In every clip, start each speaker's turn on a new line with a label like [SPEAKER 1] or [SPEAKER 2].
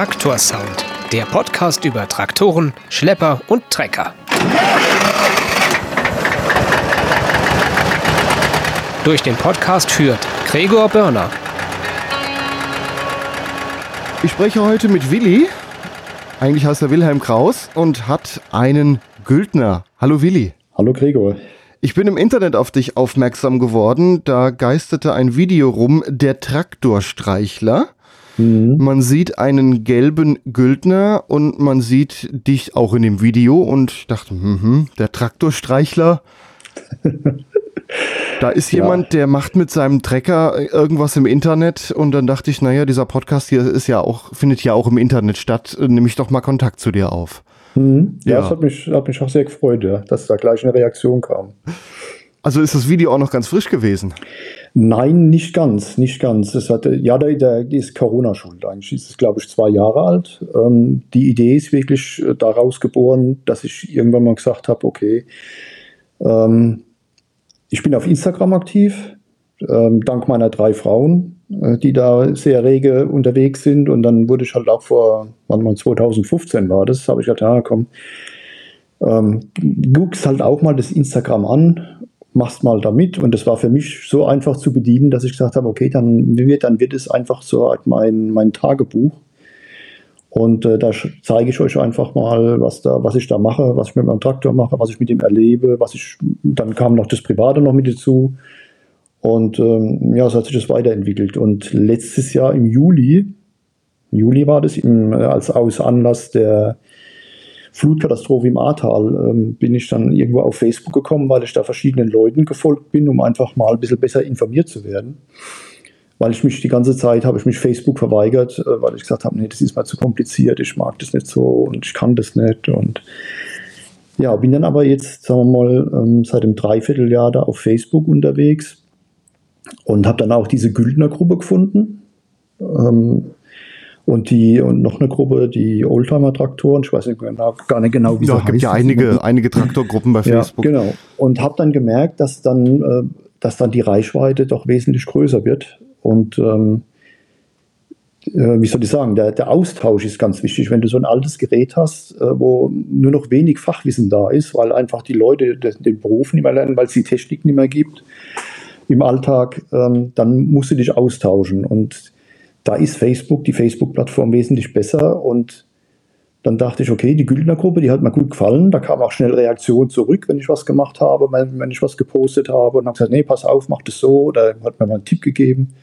[SPEAKER 1] Traktorsound, der Podcast über Traktoren, Schlepper und Trecker. Durch den Podcast führt Gregor Börner.
[SPEAKER 2] Ich spreche heute mit Willi. Eigentlich heißt er Wilhelm Kraus und hat einen Güldner. Hallo Willi.
[SPEAKER 3] Hallo Gregor.
[SPEAKER 2] Ich bin im Internet auf dich aufmerksam geworden. Da geisterte ein Video rum, der Traktorstreichler. Mhm. Man sieht einen gelben Güldner und man sieht dich auch in dem Video und ich dachte, mh, der Traktorstreichler. da ist jemand, ja. der macht mit seinem Trecker irgendwas im Internet und dann dachte ich, naja, dieser Podcast hier ist ja auch, findet ja auch im Internet statt. Nehme ich doch mal Kontakt zu dir auf.
[SPEAKER 3] Mhm. Ja, ja, das hat mich, hat mich auch sehr gefreut, ja, dass da gleich eine Reaktion kam.
[SPEAKER 2] Also ist das Video auch noch ganz frisch gewesen?
[SPEAKER 3] Nein, nicht ganz, nicht ganz. Es hatte, ja, der ist Corona schuld. Eigentlich ist es, glaube ich, zwei Jahre alt. Ähm, die Idee ist wirklich äh, daraus geboren, dass ich irgendwann mal gesagt habe, okay, ähm, ich bin auf Instagram aktiv, ähm, dank meiner drei Frauen, äh, die da sehr rege unterwegs sind. Und dann wurde ich halt auch vor, wann mal 2015 war das, habe ich gesagt, ja ähm, guckst halt auch mal das Instagram an, machst mal damit. Und das war für mich so einfach zu bedienen, dass ich gesagt habe, okay, dann wird, dann wird es einfach so halt mein, mein Tagebuch. Und äh, da zeige ich euch einfach mal, was, da, was ich da mache, was ich mit meinem Traktor mache, was ich mit ihm erlebe, was ich, dann kam noch das Private noch mit dazu. Und ähm, ja, so hat sich das weiterentwickelt. Und letztes Jahr im Juli, Juli war das, im, äh, als aus Anlass der Flutkatastrophe im Ahrtal, ähm, bin ich dann irgendwo auf Facebook gekommen, weil ich da verschiedenen Leuten gefolgt bin, um einfach mal ein bisschen besser informiert zu werden. Weil ich mich die ganze Zeit habe ich mich Facebook verweigert, äh, weil ich gesagt habe, nee, das ist mal zu kompliziert, ich mag das nicht so und ich kann das nicht. Und ja, bin dann aber jetzt, sagen wir mal, ähm, seit einem Dreivierteljahr da auf Facebook unterwegs und habe dann auch diese Güldner Gruppe gefunden. Ähm, und die und noch eine Gruppe, die Oldtimer-Traktoren, ich weiß nicht genau, gar nicht genau, wie ja,
[SPEAKER 2] sie gibt ja einige, einige Traktorgruppen bei Facebook.
[SPEAKER 3] Ja, genau. Und habe dann gemerkt, dass dann, äh, dass dann die Reichweite doch wesentlich größer wird. Und ähm, äh, wie soll ich sagen, der, der Austausch ist ganz wichtig. Wenn du so ein altes Gerät hast, äh, wo nur noch wenig Fachwissen da ist, weil einfach die Leute den, den Beruf nicht mehr lernen, weil es die Technik nicht mehr gibt, im Alltag, ähm, dann musst du dich austauschen. Und da ist Facebook, die Facebook-Plattform, wesentlich besser. Und dann dachte ich, okay, die Güldner Gruppe, die hat mir gut gefallen. Da kam auch schnell Reaktion zurück, wenn ich was gemacht habe, wenn, ich was gepostet habe. Und dann gesagt, nee, pass auf, mach das so. Oder hat mir mal einen Tipp gegeben.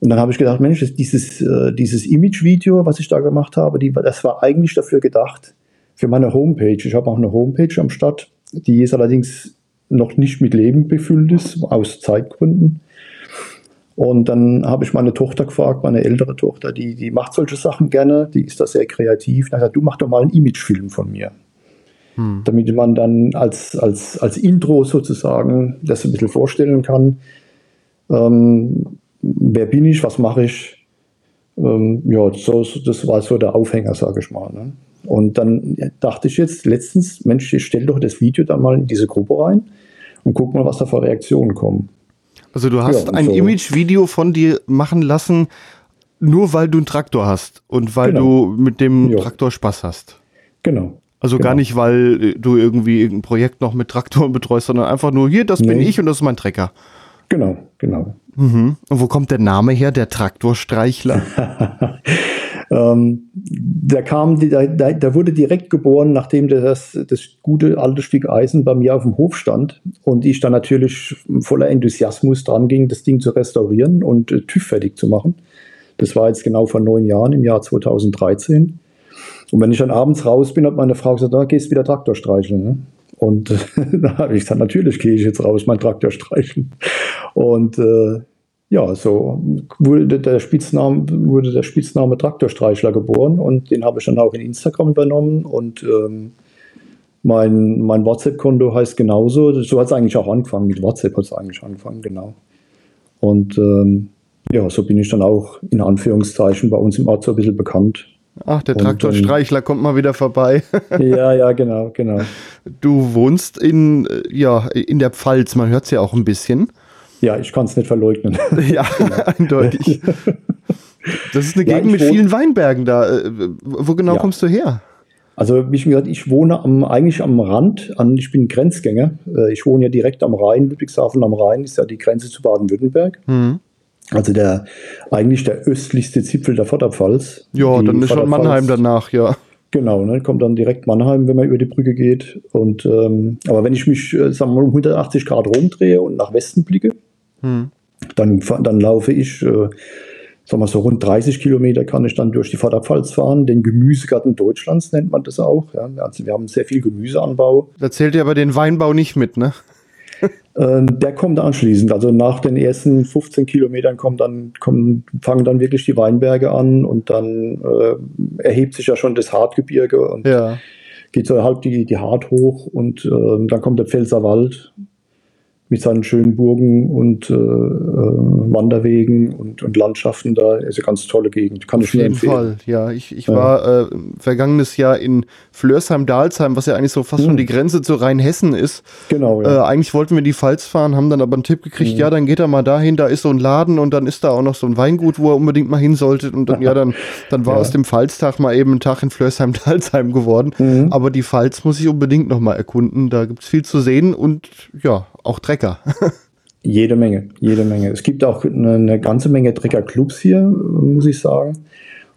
[SPEAKER 3] Und dann habe ich gedacht, Mensch, dieses, äh, dieses Image-Video, was ich da gemacht habe, die, das war eigentlich dafür gedacht, für meine Homepage. Ich habe auch eine Homepage am Start. Die ist allerdings noch nicht mit Leben befüllt ist, aus Zeitgründen. Und dann habe ich meine Tochter gefragt, meine ältere Tochter, die, die macht solche Sachen gerne, die ist da sehr kreativ. Dann hat gesagt, du mach doch mal einen Imagefilm von mir. Hm. Damit man dann als, als, als Intro sozusagen das ein bisschen vorstellen kann. Ähm, wer bin ich, was mache ich? Ähm, ja, so, das war so der Aufhänger, sage ich mal. Ne? Und dann dachte ich jetzt letztens, Mensch, ich stell doch das Video dann mal in diese Gruppe rein und guck mal, was da für Reaktionen kommen.
[SPEAKER 2] Also du hast ja, ein so. Image-Video von dir machen lassen, nur weil du einen Traktor hast und weil genau. du mit dem jo. Traktor Spaß hast.
[SPEAKER 3] Genau.
[SPEAKER 2] Also
[SPEAKER 3] genau.
[SPEAKER 2] gar nicht, weil du irgendwie irgendein Projekt noch mit Traktoren betreust, sondern einfach nur hier, das nee. bin ich und das ist mein Trecker.
[SPEAKER 3] Genau, genau.
[SPEAKER 2] Mhm. Und wo kommt der Name her, der Traktorstreichler?
[SPEAKER 3] Ähm, der kam, der, der, wurde direkt geboren, nachdem das, das gute alte Stück Eisen bei mir auf dem Hof stand und ich dann natürlich voller Enthusiasmus dran ging, das Ding zu restaurieren und äh, TÜV fertig zu machen. Das war jetzt genau vor neun Jahren, im Jahr 2013. Und wenn ich dann abends raus bin, hat meine Frau gesagt, da gehst du wieder Traktor streicheln. Ne? Und da habe ich gesagt, natürlich gehe ich jetzt raus, mein Traktor streicheln. Und äh, ja, so wurde der Spitzname, wurde der Spitzname Traktorstreichler geboren und den habe ich dann auch in Instagram übernommen und ähm, mein, mein WhatsApp-Konto heißt genauso. So hat es eigentlich auch angefangen. Mit WhatsApp hat es eigentlich angefangen, genau. Und ähm, ja, so bin ich dann auch in Anführungszeichen bei uns im Ort so ein bisschen bekannt.
[SPEAKER 2] Ach, der Traktorstreichler kommt mal wieder vorbei.
[SPEAKER 3] ja, ja, genau, genau.
[SPEAKER 2] Du wohnst in, äh, ja, in der Pfalz, man hört es ja auch ein bisschen.
[SPEAKER 3] Ja, ich kann es nicht verleugnen.
[SPEAKER 2] Ja, genau. eindeutig. Das ist eine Gegend ja, mit vielen Weinbergen da. Äh, wo genau ja. kommst du her?
[SPEAKER 3] Also, wie schon gesagt, ich wohne am, eigentlich am Rand, an, ich bin Grenzgänger. Äh, ich wohne ja direkt am Rhein, Ludwigshafen am Rhein ist ja die Grenze zu Baden-Württemberg. Mhm. Also der eigentlich der östlichste Zipfel der Vorderpfalz.
[SPEAKER 2] Ja, dann ist schon Mannheim danach, ja.
[SPEAKER 3] Genau, ne, kommt dann direkt Mannheim, wenn man über die Brücke geht. Und ähm, aber wenn ich mich, äh, sagen wir mal, um 180 Grad rumdrehe und nach Westen blicke, hm. dann, dann laufe ich, äh, sagen wir so rund 30 Kilometer kann ich dann durch die Vorderpfalz fahren. Den Gemüsegarten Deutschlands nennt man das auch. Ja. Also wir haben sehr viel Gemüseanbau.
[SPEAKER 2] Da zählt ja aber den Weinbau nicht mit, ne?
[SPEAKER 3] Ähm, der kommt anschließend. Also nach den ersten 15 Kilometern kommt dann, kommen, fangen dann wirklich die Weinberge an und dann äh, erhebt sich ja schon das Hartgebirge und ja. geht so halb die, die Hart hoch und äh, dann kommt der Pfälzerwald mit seinen schönen Burgen und äh, äh, Wanderwegen und, und, Landschaften da. Ist eine ganz tolle Gegend.
[SPEAKER 2] Kann Auf ich nur empfehlen. Auf jeden Fall, ja. Ich, ich ja. war äh, vergangenes Jahr in Flörsheim-Dalsheim, was ja eigentlich so fast hm. schon die Grenze zu Rheinhessen ist. Genau. Ja. Äh, eigentlich wollten wir die Pfalz fahren, haben dann aber einen Tipp gekriegt, hm. ja, dann geht er mal dahin, da ist so ein Laden und dann ist da auch noch so ein Weingut, wo er unbedingt mal hin sollte. Und dann, ja, dann, dann war ja. aus dem Pfalztag mal eben ein Tag in Flörsheim-Dalsheim geworden. Mhm. Aber die Pfalz muss ich unbedingt noch mal erkunden. Da gibt es viel zu sehen und ja, auch Trecker.
[SPEAKER 3] jede Menge, jede Menge. Es gibt auch eine, eine ganze Menge Trecker-Clubs hier, muss ich sagen.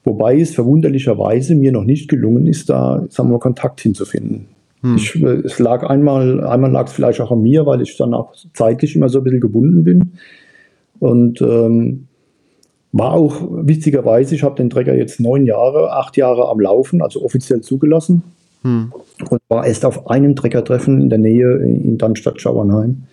[SPEAKER 3] Wobei es verwunderlicherweise mir noch nicht gelungen ist, da sagen wir Kontakt hinzufinden. Hm. Ich, es lag einmal, einmal lag es vielleicht auch an mir, weil ich dann auch zeitlich immer so ein bisschen gebunden bin. Und ähm, war auch witzigerweise, ich habe den Trecker jetzt neun Jahre, acht Jahre am Laufen, also offiziell zugelassen. Hm. Und war erst auf einem Treckertreffen in der Nähe in Darmstadt-Schauernheim.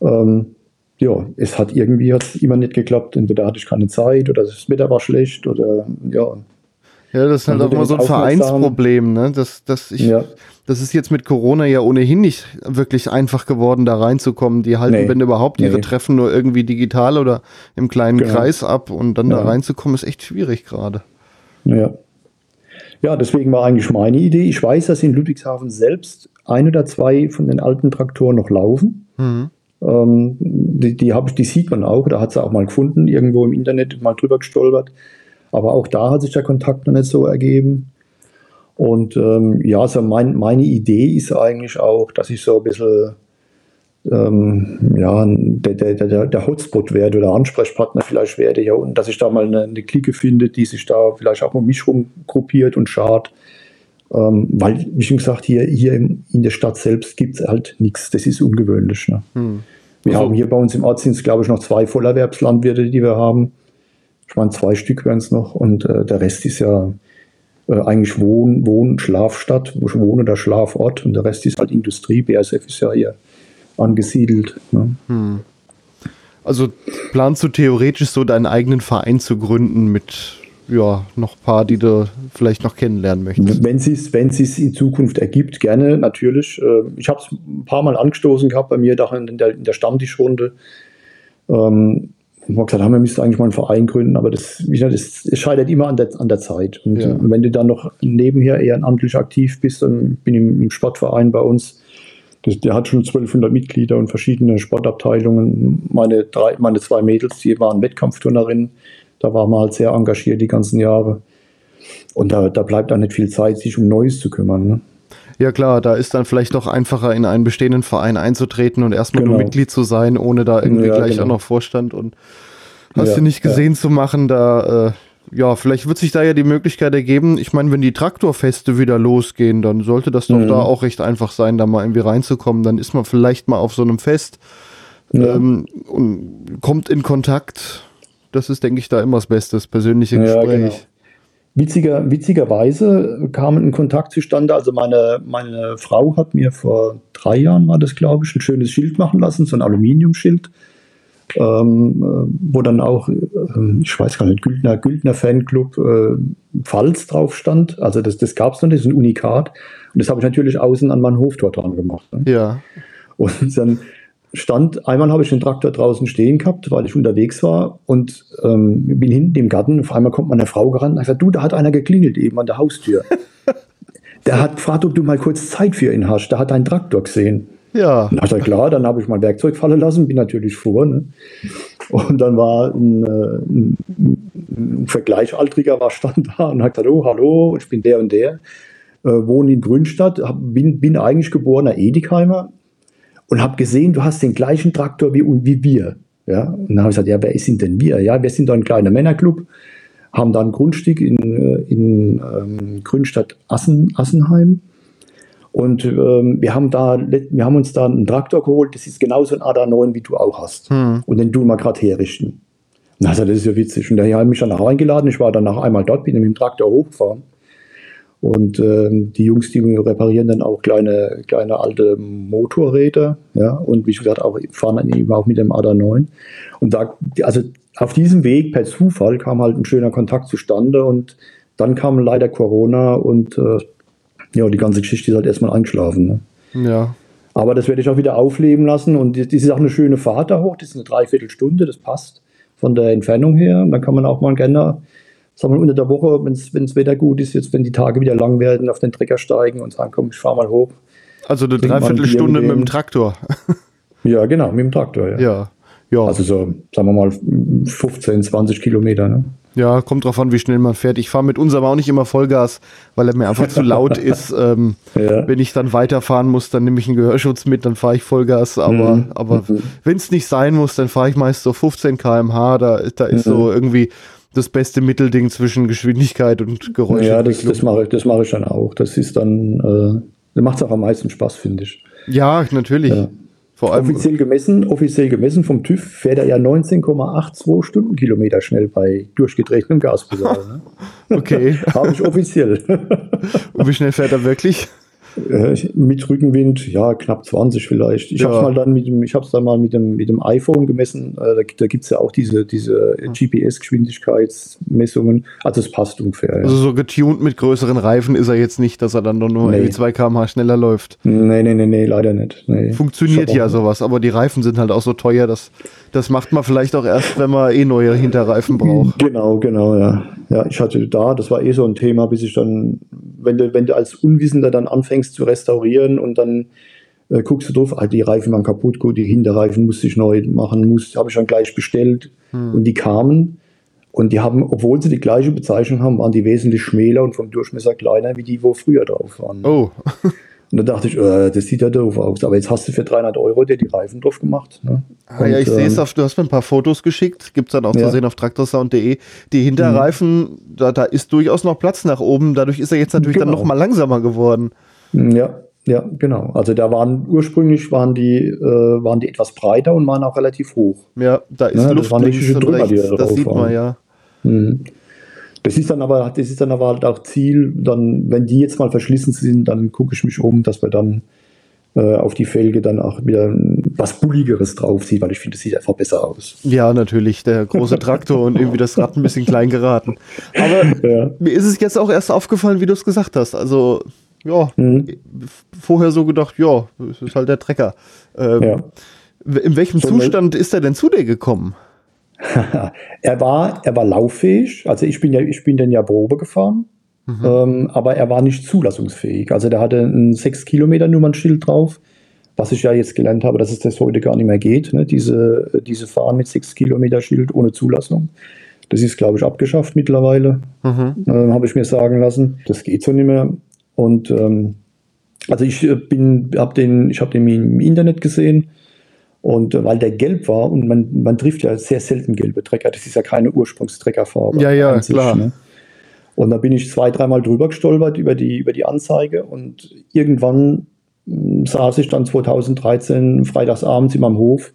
[SPEAKER 3] Ähm, ja, es hat irgendwie hat's immer nicht geklappt. Entweder hatte ich keine Zeit oder das Wetter war schlecht oder ja.
[SPEAKER 2] Ja, das ist halt auch immer so ein Vereinsproblem, ne? Das, das, ich, ja. das ist jetzt mit Corona ja ohnehin nicht wirklich einfach geworden, da reinzukommen. Die halten, nee. wenn überhaupt, ihre nee. Treffen nur irgendwie digital oder im kleinen genau. Kreis ab und dann ja. da reinzukommen, ist echt schwierig gerade.
[SPEAKER 3] Ja. Ja, deswegen war eigentlich meine Idee. Ich weiß, dass in Ludwigshafen selbst ein oder zwei von den alten Traktoren noch laufen. Mhm. Ähm, die, die, hab, die sieht man auch, da hat sie auch mal gefunden, irgendwo im Internet mal drüber gestolpert. Aber auch da hat sich der Kontakt noch nicht so ergeben. Und ähm, ja, so mein, meine Idee ist eigentlich auch, dass ich so ein bisschen ähm, ja, der, der, der, Hotspot werde oder Ansprechpartner vielleicht werde, ja, und dass ich da mal eine, eine Clique finde, die sich da vielleicht auch um mich rum gruppiert und schart. Ähm, weil, wie schon gesagt, hier, hier in, der Stadt selbst gibt es halt nichts. Das ist ungewöhnlich. Ne? Hm. Wir also, haben hier bei uns im Ort sind es, glaube ich, noch zwei Vollerwerbslandwirte, die wir haben. Ich meine, zwei Stück wären es noch und äh, der Rest ist ja äh, eigentlich Wohn-, Wohn Schlafstadt, wo ich wohne, der Schlafort und der Rest ist halt Industrie. BASF ist ja hier angesiedelt. Ne? Hm.
[SPEAKER 2] Also planst du theoretisch so deinen eigenen Verein zu gründen mit ja, noch ein paar, die du vielleicht noch kennenlernen möchtest.
[SPEAKER 3] Wenn es wenn in Zukunft ergibt, gerne, natürlich. Äh, ich habe es ein paar Mal angestoßen gehabt bei mir da in der, in der Stammtischrunde. Ähm, ich habe gesagt, haben wir müssten eigentlich mal einen Verein gründen, aber das, das, scheitert immer an der, an der Zeit. Und ja. wenn du dann noch nebenher ehrenamtlich aktiv bist, dann bin ich im, im Sportverein bei uns. Das, der hat schon 1200 Mitglieder und verschiedene Sportabteilungen. Meine, drei, meine zwei Mädels, die waren Wettkampfturnerinnen da war man halt sehr engagiert die ganzen Jahre. Und da, da bleibt auch nicht viel Zeit, sich um Neues zu kümmern. Ne?
[SPEAKER 2] Ja klar, da ist dann vielleicht doch einfacher, in einen bestehenden Verein einzutreten und erstmal genau. nur Mitglied zu sein, ohne da irgendwie ja, gleich genau. auch noch Vorstand und hast ja, du nicht gesehen ja. zu machen. Da, äh, ja, vielleicht wird sich da ja die Möglichkeit ergeben. Ich meine, wenn die Traktorfeste wieder losgehen, dann sollte das doch mhm. da auch recht einfach sein, da mal irgendwie reinzukommen. Dann ist man vielleicht mal auf so einem Fest ähm, und kommt in Kontakt das ist, denke ich, da immer das Beste, das persönliche Gespräch. Ja, genau.
[SPEAKER 3] Witziger, witzigerweise kam ein Kontakt zustande. Also meine, meine Frau hat mir vor drei Jahren, war das glaube ich, ein schönes Schild machen lassen, so ein Aluminiumschild, ähm, äh, wo dann auch, äh, ich weiß gar nicht, Güldner, Güldner Fanclub äh, Pfalz drauf stand. Also das, das gab es noch, das ist ein Unikat. Und das habe ich natürlich außen an meinem Hoftor dran gemacht. Ne?
[SPEAKER 2] Ja.
[SPEAKER 3] Und dann stand, einmal habe ich den Traktor draußen stehen gehabt, weil ich unterwegs war und ähm, bin hinten im Garten. Auf einmal kommt meine Frau gerannt und gesagt, du, da hat einer geklingelt eben an der Haustür. der hat gefragt, ob du mal kurz Zeit für ihn hast. Der hat einen Traktor gesehen.
[SPEAKER 2] Ja.
[SPEAKER 3] Na, klar, dann habe ich mein Werkzeug fallen lassen, bin natürlich vor. Ne? Und dann war ein, ein, ein Vergleichaltriger war stand da und hat gesagt, oh, hallo, ich bin der und der, äh, wohne in Grünstadt, hab, bin, bin eigentlich geborener Edikheimer und habe gesehen, du hast den gleichen Traktor wie, wie wir. Ja? Und dann habe ich gesagt, ja, wer sind denn wir? Ja, wir sind doch ein kleiner Männerclub, haben dann Grundstück in, äh, in ähm, Grünstadt Assen, Assenheim. Und ähm, wir haben da, wir haben uns da einen Traktor geholt, das ist genauso ein ADA9, wie du auch hast. Hm. Und den tun wir gerade herrichten. Und also, das ist ja witzig. Und der hat mich dann auch eingeladen. Ich war dann noch einmal dort, bin mit dem Traktor hochgefahren. Und ähm, die Jungs, die reparieren dann auch kleine, kleine alte Motorräder, ja, und wie gesagt, auch fahren dann eben auch mit dem ADA 9. Und da, also auf diesem Weg per Zufall kam halt ein schöner Kontakt zustande und dann kam leider Corona und äh, ja, die ganze Geschichte ist halt erstmal eingeschlafen. Ne?
[SPEAKER 2] Ja.
[SPEAKER 3] Aber das werde ich auch wieder aufleben lassen und das ist auch eine schöne Fahrt da hoch, das ist eine Dreiviertelstunde, das passt von der Entfernung her. Und dann kann man auch mal gerne sagen wir, unter der Woche, wenn das Wetter gut ist, jetzt wenn die Tage wieder lang werden, auf den Trecker steigen und sagen, komm, ich fahre mal hoch.
[SPEAKER 2] Also eine Dreiviertelstunde mit, mit dem Traktor.
[SPEAKER 3] ja, genau, mit dem Traktor, ja.
[SPEAKER 2] Ja. ja.
[SPEAKER 3] Also so, sagen wir mal, 15, 20 Kilometer, ne?
[SPEAKER 2] Ja, kommt drauf an, wie schnell man fährt. Ich fahre mit uns aber auch nicht immer Vollgas, weil er mir einfach zu laut ist. Ähm, ja. Wenn ich dann weiterfahren muss, dann nehme ich einen Gehörschutz mit, dann fahre ich Vollgas. Aber, mhm. aber mhm. wenn es nicht sein muss, dann fahre ich meist so 15 km/h. Da, da ist mhm. so irgendwie das beste Mittelding zwischen Geschwindigkeit und Geräusch.
[SPEAKER 3] Ja, das, das mache ich, das mache ich dann auch. Das ist dann, äh, macht es auch am meisten Spaß, finde ich.
[SPEAKER 2] Ja, natürlich. Ja.
[SPEAKER 3] Vor allem offiziell gemessen, offiziell gemessen vom TÜV fährt er ja 19,82 Stundenkilometer schnell bei durchgedrehtem Gaspedal.
[SPEAKER 2] Ne? okay.
[SPEAKER 3] Habe ich offiziell.
[SPEAKER 2] Und wie schnell fährt er wirklich?
[SPEAKER 3] Äh, mit Rückenwind, ja, knapp 20 vielleicht. Ich ja. habe es mal dann mit dem, ich habe es dann mal mit dem, mit dem iPhone gemessen. Äh, da, da gibt es ja auch diese, diese GPS-Geschwindigkeitsmessungen. Also es passt ungefähr. Ja.
[SPEAKER 2] Also so getuned mit größeren Reifen ist er jetzt nicht, dass er dann nur nee. 2 km/h schneller läuft.
[SPEAKER 3] Nee, nee, nee, nee, leider nicht. Nee.
[SPEAKER 2] Funktioniert ja sowas, aber die Reifen sind halt auch so teuer, dass das macht man vielleicht auch erst, wenn man eh neue Hinterreifen braucht.
[SPEAKER 3] Genau, genau, ja. Ja, ich hatte da, das war eh so ein Thema, bis ich dann, wenn du, wenn du als Unwissender dann anfängst zu restaurieren und dann äh, guckst du drauf, ah, die Reifen waren kaputt, gut, die Hinterreifen musste ich neu machen, muss, habe ich dann gleich bestellt hm. und die kamen und die haben, obwohl sie die gleiche Bezeichnung haben, waren die wesentlich schmäler und vom Durchmesser kleiner, wie die, wo früher drauf waren.
[SPEAKER 2] Oh.
[SPEAKER 3] Und da dachte ich, äh, das sieht ja doof aus. Aber jetzt hast du für 300 Euro dir die Reifen drauf gemacht. Ne?
[SPEAKER 2] Ah, ja, ich ähm, sehe es auf, du hast mir ein paar Fotos geschickt, gibt es dann auch ja. zu sehen auf traktorsound.de. Die Hinterreifen, mhm. da, da ist durchaus noch Platz nach oben. Dadurch ist er jetzt natürlich genau. dann noch mal langsamer geworden.
[SPEAKER 3] Ja, ja, genau. Also da waren ursprünglich waren die, äh, waren die etwas breiter und waren auch relativ hoch.
[SPEAKER 2] Ja, da ist ja, Luft links und Drüber, rechts, das sieht man ja.
[SPEAKER 3] Mhm. Das ist dann aber, das ist dann aber halt auch Ziel, dann, wenn die jetzt mal verschlissen sind, dann gucke ich mich um, dass wir dann äh, auf die Felge dann auch wieder was Bulligeres drauf sieht, weil ich finde, es sieht einfach besser aus.
[SPEAKER 2] Ja, natürlich, der große Traktor und irgendwie das Rad ein bisschen klein geraten. Aber ja. mir ist es jetzt auch erst aufgefallen, wie du es gesagt hast. Also, ja, mhm. vorher so gedacht, ja, es ist halt der Trecker. Ähm, ja. In welchem so, Zustand ist er denn zu dir gekommen?
[SPEAKER 3] er, war, er war lauffähig, also ich bin ja, ich bin dann ja Probe gefahren, mhm. ähm, aber er war nicht zulassungsfähig. Also der hatte ein 6 Kilometer Nummernschild drauf, was ich ja jetzt gelernt habe, dass es das heute gar nicht mehr geht, ne? diese, diese Fahren mit 6 Kilometer Schild ohne Zulassung. Das ist, glaube ich, abgeschafft mittlerweile, mhm. ähm, habe ich mir sagen lassen. Das geht so nicht mehr. Und ähm, also ich äh, bin, habe den, ich habe den im Internet gesehen und äh, weil der gelb war und man, man trifft ja sehr selten gelbe Trecker, das ist ja keine Ursprungstreckerfarbe.
[SPEAKER 2] Ja, ja, sich, klar. Ne?
[SPEAKER 3] Und da bin ich zwei, dreimal drüber gestolpert über die, über die Anzeige und irgendwann hm, saß ich dann 2013 freitagsabends in meinem Hof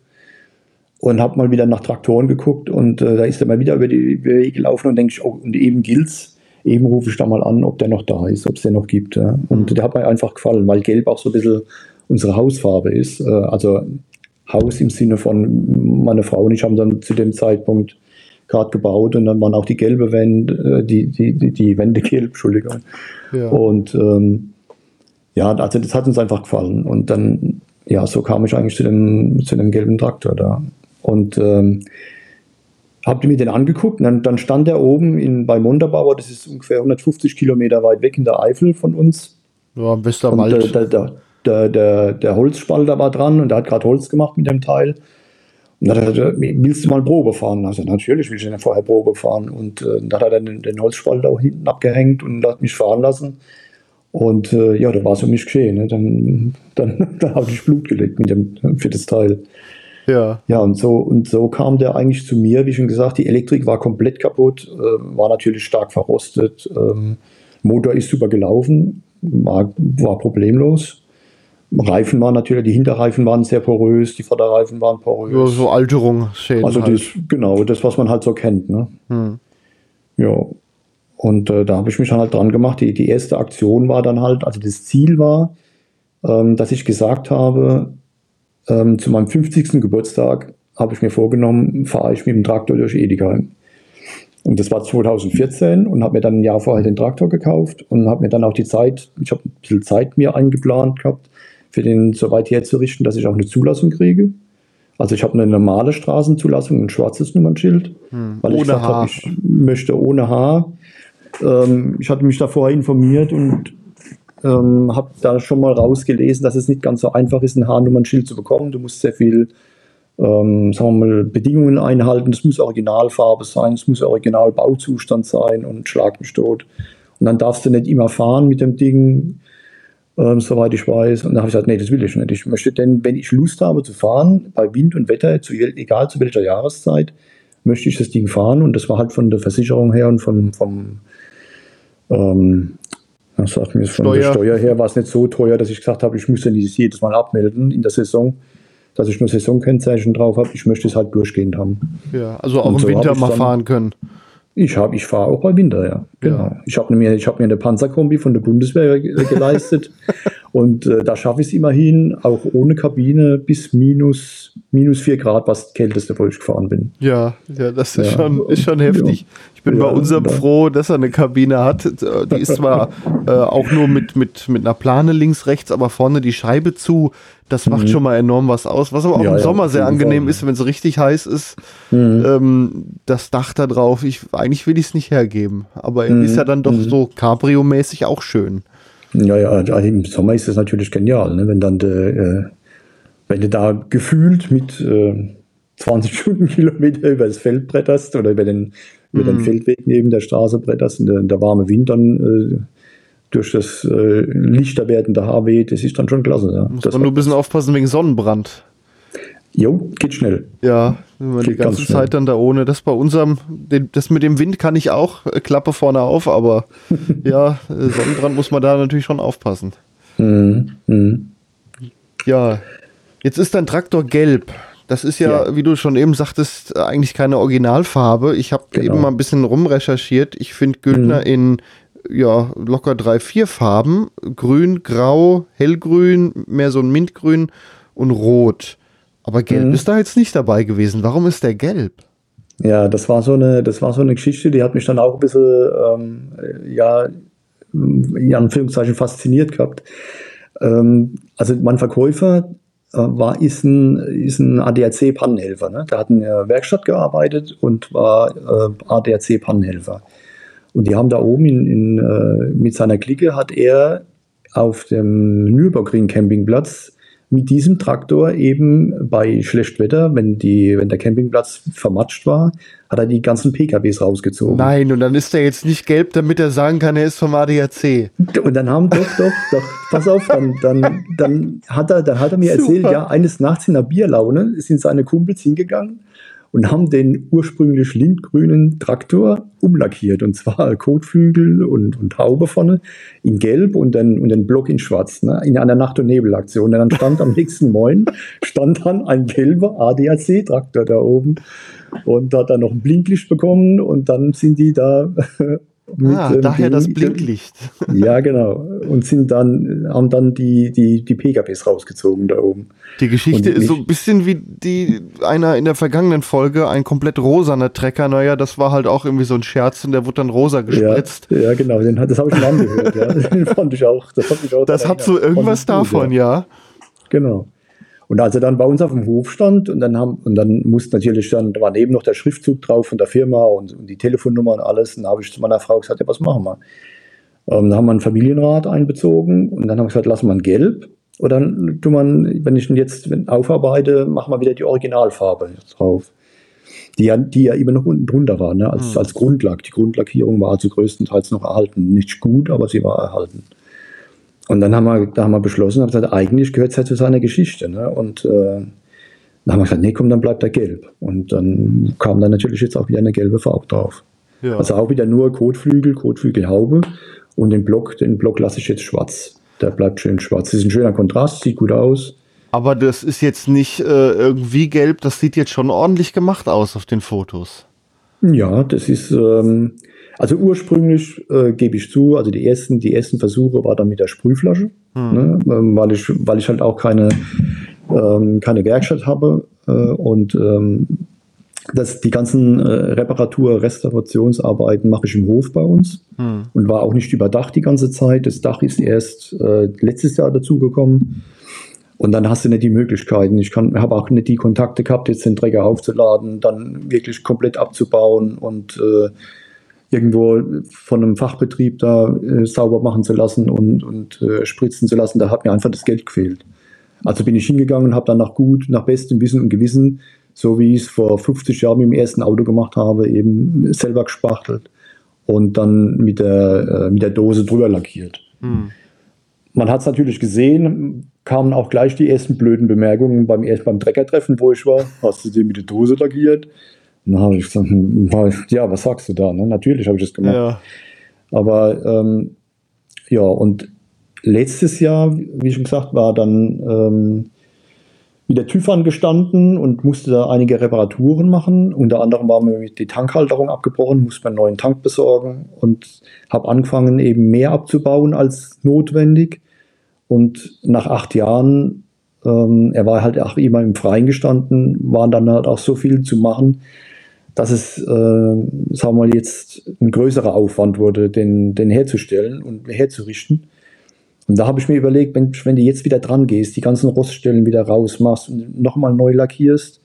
[SPEAKER 3] und habe mal wieder nach Traktoren geguckt und äh, da ist er mal wieder über die Wege gelaufen und denke ich, oh, und eben gilt's. Eben rufe ich da mal an, ob der noch da ist, ob es den noch gibt. Ja. Und mhm. der hat mir einfach gefallen, weil Gelb auch so ein bisschen unsere Hausfarbe ist. Äh, also Haus im Sinne von, meine Frau und ich haben dann zu dem Zeitpunkt gerade gebaut und dann waren auch die gelbe Wände, äh, die, die, die, die Wände gelb, Entschuldigung. Ja. Und ähm, ja, also das hat uns einfach gefallen. Und dann, ja, so kam ich eigentlich zu dem, zu dem gelben Traktor da. Und ähm, habe mir den angeguckt und dann, dann stand er oben in, bei Munderbauer, das ist ungefähr 150 Kilometer weit weg in der Eifel von uns.
[SPEAKER 2] Ja, am Westerwald.
[SPEAKER 3] Und, äh, der, der, der Holzspalter war dran und der hat gerade Holz gemacht mit dem Teil. Und dann hat er, willst du mal Probe fahren? Also natürlich will ich dann vorher Probe fahren. Und äh, dann hat er dann den Holzspalt auch hinten abgehängt und hat mich fahren lassen. Und äh, ja, da war es um mich geschehen. Ne? Dann, dann, dann habe ich Blut gelegt mit dem, für das Teil. Ja. Ja, und so, und so kam der eigentlich zu mir, wie schon gesagt, die Elektrik war komplett kaputt, äh, war natürlich stark verrostet. Ähm, Motor ist super gelaufen, war, war problemlos. Reifen waren natürlich, die Hinterreifen waren sehr porös, die Vorderreifen waren porös.
[SPEAKER 2] Ja, so Alterung, Schäden
[SPEAKER 3] Also halt. das, genau, das, was man halt so kennt. Ne? Hm. Ja, und äh, da habe ich mich dann halt dran gemacht. Die, die erste Aktion war dann halt, also das Ziel war, ähm, dass ich gesagt habe, ähm, zu meinem 50. Geburtstag habe ich mir vorgenommen, fahre ich mit dem Traktor durch Edikheim. Und das war 2014 und habe mir dann ein Jahr vorher den Traktor gekauft und habe mir dann auch die Zeit, ich habe ein bisschen Zeit mir eingeplant gehabt, für den soweit herzurichten, dass ich auch eine Zulassung kriege. Also ich habe eine normale Straßenzulassung, ein schwarzes Nummernschild, hm, weil ich gesagt habe, ich möchte ohne H. Ähm, ich hatte mich da vorher informiert und ähm, habe da schon mal rausgelesen, dass es nicht ganz so einfach ist, ein H-Nummernschild zu bekommen. Du musst sehr viel ähm, sagen wir mal, Bedingungen einhalten. Es muss Originalfarbe sein, es muss Originalbauzustand sein und schlag mich tot. Und dann darfst du nicht immer fahren mit dem Ding, ähm, soweit ich weiß. Und dann habe ich gesagt, nee, das will ich nicht. Ich möchte denn, wenn ich Lust habe zu fahren, bei Wind und Wetter, zu, egal zu welcher Jahreszeit, möchte ich das Ding fahren. Und das war halt von der Versicherung her und vom, vom ähm, was sagt mir, von Steuer. der Steuer her war es nicht so teuer, dass ich gesagt habe, ich muss ja nicht jedes Mal abmelden in der Saison dass ich nur Saisonkennzeichen drauf habe. Ich möchte es halt durchgehend haben.
[SPEAKER 2] Ja, also auch und im so Winter mal fahren können.
[SPEAKER 3] Ich habe, ich fahre auch bei Winter, ja. Genau. Ja. Ich habe mir, ich habe mir eine Panzerkombi von der Bundeswehr geleistet und äh, da schaffe ich es immerhin auch ohne Kabine bis minus minus vier Grad, was kälteste, wo ich gefahren bin.
[SPEAKER 2] Ja, ja, das ist ja. schon ist schon heftig. Ja. Ich bin bei unserem froh, dass er eine Kabine hat. Die ist zwar äh, auch nur mit mit mit einer Plane links rechts, aber vorne die Scheibe zu. Das macht mhm. schon mal enorm was aus. Was aber auch im Sommer sehr angenehm Fall. ist, wenn es richtig heiß ist. Mhm. Ähm, das Dach da drauf. Ich eigentlich will ich es nicht hergeben, aber mhm. ist ja dann doch mhm. so Cabrio-mäßig auch schön.
[SPEAKER 3] Ja, ja, also im Sommer ist das natürlich genial, ne? wenn dann de, äh, wenn du da gefühlt mit äh, 20 Stundenkilometer über das Feld bretterst oder über den, über den mhm. Feldweg neben der Straße bretterst und der, der warme Wind dann äh, durch das äh, lichter werdende Haar weht, das ist dann schon klasse. Ja.
[SPEAKER 2] Muss man nur ein bisschen aufpassen wegen Sonnenbrand.
[SPEAKER 3] Jo, geht schnell.
[SPEAKER 2] Ja, wenn man die ganze Zeit dann da ohne. Das bei unserem, das mit dem Wind kann ich auch, äh, Klappe vorne auf, aber ja, äh, Sonnenbrand muss man da natürlich schon aufpassen. Mhm. Mhm. Ja, jetzt ist dein Traktor gelb. Das ist ja, ja, wie du schon eben sagtest, eigentlich keine Originalfarbe. Ich habe genau. eben mal ein bisschen rumrecherchiert. Ich finde Güldner mhm. in ja, locker drei, vier Farben. Grün, Grau, Hellgrün, mehr so ein Mintgrün und Rot. Aber Gelb mhm. ist da jetzt nicht dabei gewesen. Warum ist der gelb?
[SPEAKER 3] Ja, das war so eine, das war so eine Geschichte, die hat mich dann auch ein bisschen, ähm, ja, in Anführungszeichen fasziniert gehabt. Ähm, also mein Verkäufer äh, war, ist ein, ist ein ADAC-Pannenhelfer. Ne? Der hat in der Werkstatt gearbeitet und war äh, ADAC-Pannenhelfer. Und die haben da oben in, in, äh, mit seiner Clique hat er auf dem Nürburgring Campingplatz mit diesem Traktor eben bei Schlechtwetter, wenn, die, wenn der Campingplatz vermatscht war, hat er die ganzen PKWs rausgezogen.
[SPEAKER 2] Nein, und dann ist er jetzt nicht gelb, damit er sagen kann, er ist vom ADAC.
[SPEAKER 3] Und dann haben, doch, doch, doch, pass auf, dann, dann, dann, hat, er, dann hat er mir Super. erzählt, ja, eines Nachts in der Bierlaune sind seine Kumpels hingegangen und haben den ursprünglich lindgrünen Traktor umlackiert. Und zwar Kotflügel und, und Haube vorne in Gelb und dann und den Block in Schwarz, ne, in einer Nacht- und Nebelaktion. Und dann stand am nächsten Morgen stand dann ein gelber ADAC-Traktor da oben und hat dann noch ein Blinklicht bekommen und dann sind die da
[SPEAKER 2] ah, ähm, daher das Blinklicht.
[SPEAKER 3] Ja, genau. Und sind dann, haben dann die, die, die PKWs rausgezogen da oben.
[SPEAKER 2] Die Geschichte ist so ein bisschen wie die einer in der vergangenen Folge, ein komplett rosaner Trecker. Naja, das war halt auch irgendwie so ein Scherz und der wurde dann rosa gespritzt.
[SPEAKER 3] Ja, ja genau, den, das habe ich schon angehört. ja. Den fand ich auch.
[SPEAKER 2] Das mich auch das hat so irgendwas davon, ja.
[SPEAKER 3] Genau. Und als er dann bei uns auf dem Hof stand und dann haben, und dann musste natürlich dann, da war neben noch der Schriftzug drauf von der Firma und, und die Telefonnummer und alles. Und da habe ich zu meiner Frau gesagt, ja, was machen wir? Ähm, da haben wir einen Familienrat einbezogen und dann haben wir gesagt, lassen wir ein Gelb. Und dann tut man, wenn ich ihn jetzt aufarbeite, machen wir wieder die Originalfarbe drauf. Die ja, die ja immer noch unten drunter war, ne? als, mhm. als Grundlack. Die Grundlackierung war also größtenteils noch erhalten. Nicht gut, aber sie war erhalten. Und dann haben wir, da haben wir beschlossen, haben gesagt, eigentlich gehört es ja zu seiner Geschichte. Ne? Und äh, dann haben wir gesagt, nee, komm, dann bleibt er gelb. Und dann kam dann natürlich jetzt auch wieder eine gelbe Farbe drauf. Ja. Also auch wieder nur Kotflügel, Kotflügelhaube. Und den Block, den Block lasse ich jetzt schwarz. Der bleibt schön schwarz. Das ist ein schöner Kontrast, sieht gut aus.
[SPEAKER 2] Aber das ist jetzt nicht äh, irgendwie gelb, das sieht jetzt schon ordentlich gemacht aus auf den Fotos.
[SPEAKER 3] Ja, das ist, ähm, also ursprünglich äh, gebe ich zu, also die ersten, die ersten Versuche war dann mit der Sprühflasche, hm. ne, ähm, weil, ich, weil ich halt auch keine, ähm, keine Werkstatt habe äh, und ähm, das, die ganzen äh, Reparatur-, Restaurationsarbeiten mache ich im Hof bei uns hm. und war auch nicht überdacht die ganze Zeit. Das Dach ist erst äh, letztes Jahr dazugekommen. Und dann hast du nicht die Möglichkeiten. Ich habe auch nicht die Kontakte gehabt, jetzt den Träger aufzuladen, dann wirklich komplett abzubauen und äh, irgendwo von einem Fachbetrieb da äh, sauber machen zu lassen und, und äh, spritzen zu lassen. Da hat mir einfach das Geld gefehlt. Also bin ich hingegangen und habe dann nach gut, nach bestem Wissen und Gewissen, so wie ich es vor 50 Jahren mit dem ersten Auto gemacht habe, eben selber gespachtelt und dann mit der, äh, mit der Dose drüber lackiert. Hm. Man hat es natürlich gesehen, kamen auch gleich die ersten blöden Bemerkungen beim, beim Treckertreffen, wo ich war. Hast du den mit der Dose lackiert? Dann habe ich gesagt, hm, ja, was sagst du da? Ne? Natürlich habe ich das gemacht. Ja. Aber ähm, ja, und letztes Jahr, wie schon gesagt, war dann ähm, wieder TÜV angestanden und musste da einige Reparaturen machen. Unter anderem war mir die Tankhalterung abgebrochen, musste einen neuen Tank besorgen und habe angefangen, eben mehr abzubauen als notwendig. Und nach acht Jahren, ähm, er war halt auch immer im Freien gestanden, waren dann halt auch so viel zu machen, dass es, äh, sagen wir mal, jetzt ein größerer Aufwand wurde, den, den herzustellen und herzurichten. Und da habe ich mir überlegt, wenn, wenn du jetzt wieder dran gehst, die ganzen Roststellen wieder rausmachst und nochmal neu lackierst,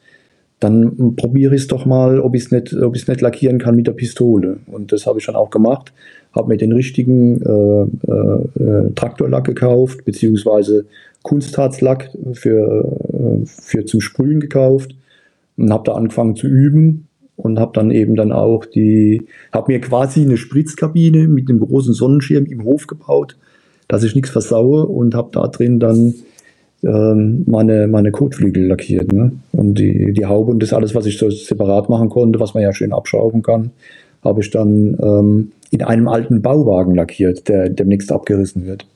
[SPEAKER 3] dann probiere ich es doch mal, ob ich es nicht, nicht lackieren kann mit der Pistole. Und das habe ich dann auch gemacht habe mir den richtigen äh, äh, äh, Traktorlack gekauft, beziehungsweise Kunstharzlack für, äh, für zum Sprühen gekauft und habe da angefangen zu üben und habe dann eben dann auch die, habe mir quasi eine Spritzkabine mit einem großen Sonnenschirm im Hof gebaut, dass ich nichts versaue und habe da drin dann ähm, meine, meine Kotflügel lackiert. Ne? Und die, die Haube und das alles, was ich so separat machen konnte, was man ja schön abschrauben kann, habe ich dann ähm, in einem alten Bauwagen lackiert, der demnächst abgerissen wird.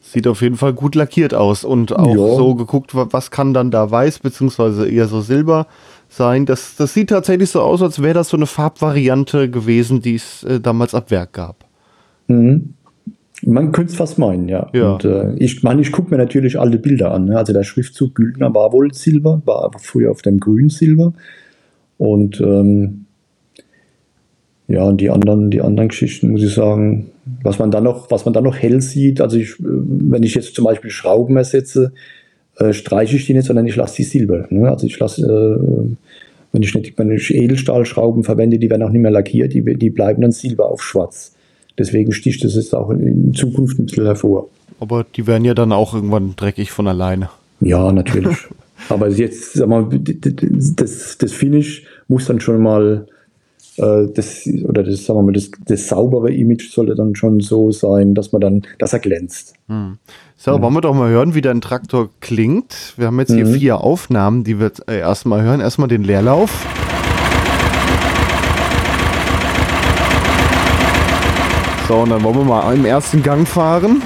[SPEAKER 2] Sieht auf jeden Fall gut lackiert aus und auch ja. so geguckt, was kann dann da weiß beziehungsweise eher so silber sein. Das, das sieht tatsächlich so aus, als wäre das so eine Farbvariante gewesen, die es äh, damals ab Werk gab.
[SPEAKER 3] Mhm. Man könnte es fast meinen, ja. ja. Und, äh, ich meine, ich gucke mir natürlich alle Bilder an. Ne? Also der Schriftzug Güldner war wohl Silber, war aber früher auf dem grünen Silber. Und ähm, ja, und die anderen, die anderen Geschichten muss ich sagen, was man dann noch, was man dann noch hell sieht, also ich, wenn ich jetzt zum Beispiel Schrauben ersetze, äh, streiche ich die nicht, sondern ich lasse die silber. Ne? Also ich lasse, äh, wenn ich nicht, wenn ich Edelstahlschrauben verwende, die werden auch nicht mehr lackiert, die, die bleiben dann silber auf schwarz. Deswegen sticht das jetzt auch in Zukunft ein bisschen hervor.
[SPEAKER 2] Aber die werden ja dann auch irgendwann dreckig von alleine.
[SPEAKER 3] Ja, natürlich. Aber jetzt, sag mal, das, das Finish muss dann schon mal das, oder das, sagen wir mal, das, das, saubere Image sollte dann schon so sein, dass man dann, dass er glänzt.
[SPEAKER 2] Hm. So, wollen wir doch mal hören, wie dein Traktor klingt. Wir haben jetzt hier mhm. vier Aufnahmen, die wir äh, erstmal hören. Erstmal den Leerlauf. So, und dann wollen wir mal im ersten Gang fahren.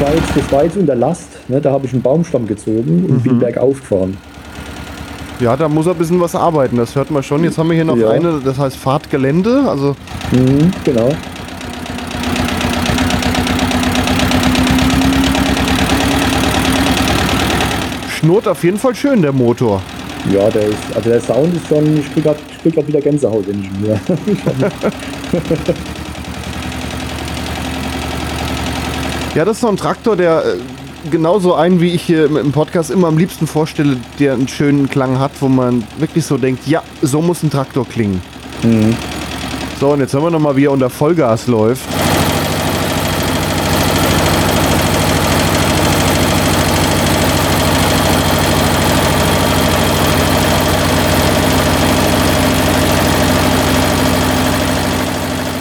[SPEAKER 3] War jetzt, das war jetzt unter Last. Ne? Da habe ich einen Baumstamm gezogen und mhm. bin bergauf gefahren.
[SPEAKER 2] Ja, da muss er ein bisschen was arbeiten, das hört man schon. Jetzt haben wir hier noch ja. eine, das heißt Fahrtgelände. Also
[SPEAKER 3] mhm, genau.
[SPEAKER 2] Schnurrt auf jeden Fall schön, der Motor.
[SPEAKER 3] Ja, der ist, also der Sound ist schon, ich krieg gerade wieder Gänsehaut, ich mir.
[SPEAKER 2] Ja, das ist so ein Traktor, der äh, genauso einen, wie ich hier im Podcast immer am liebsten vorstelle, der einen schönen Klang hat, wo man wirklich so denkt, ja, so muss ein Traktor klingen. Mhm. So, und jetzt hören wir nochmal, wie er unter Vollgas läuft.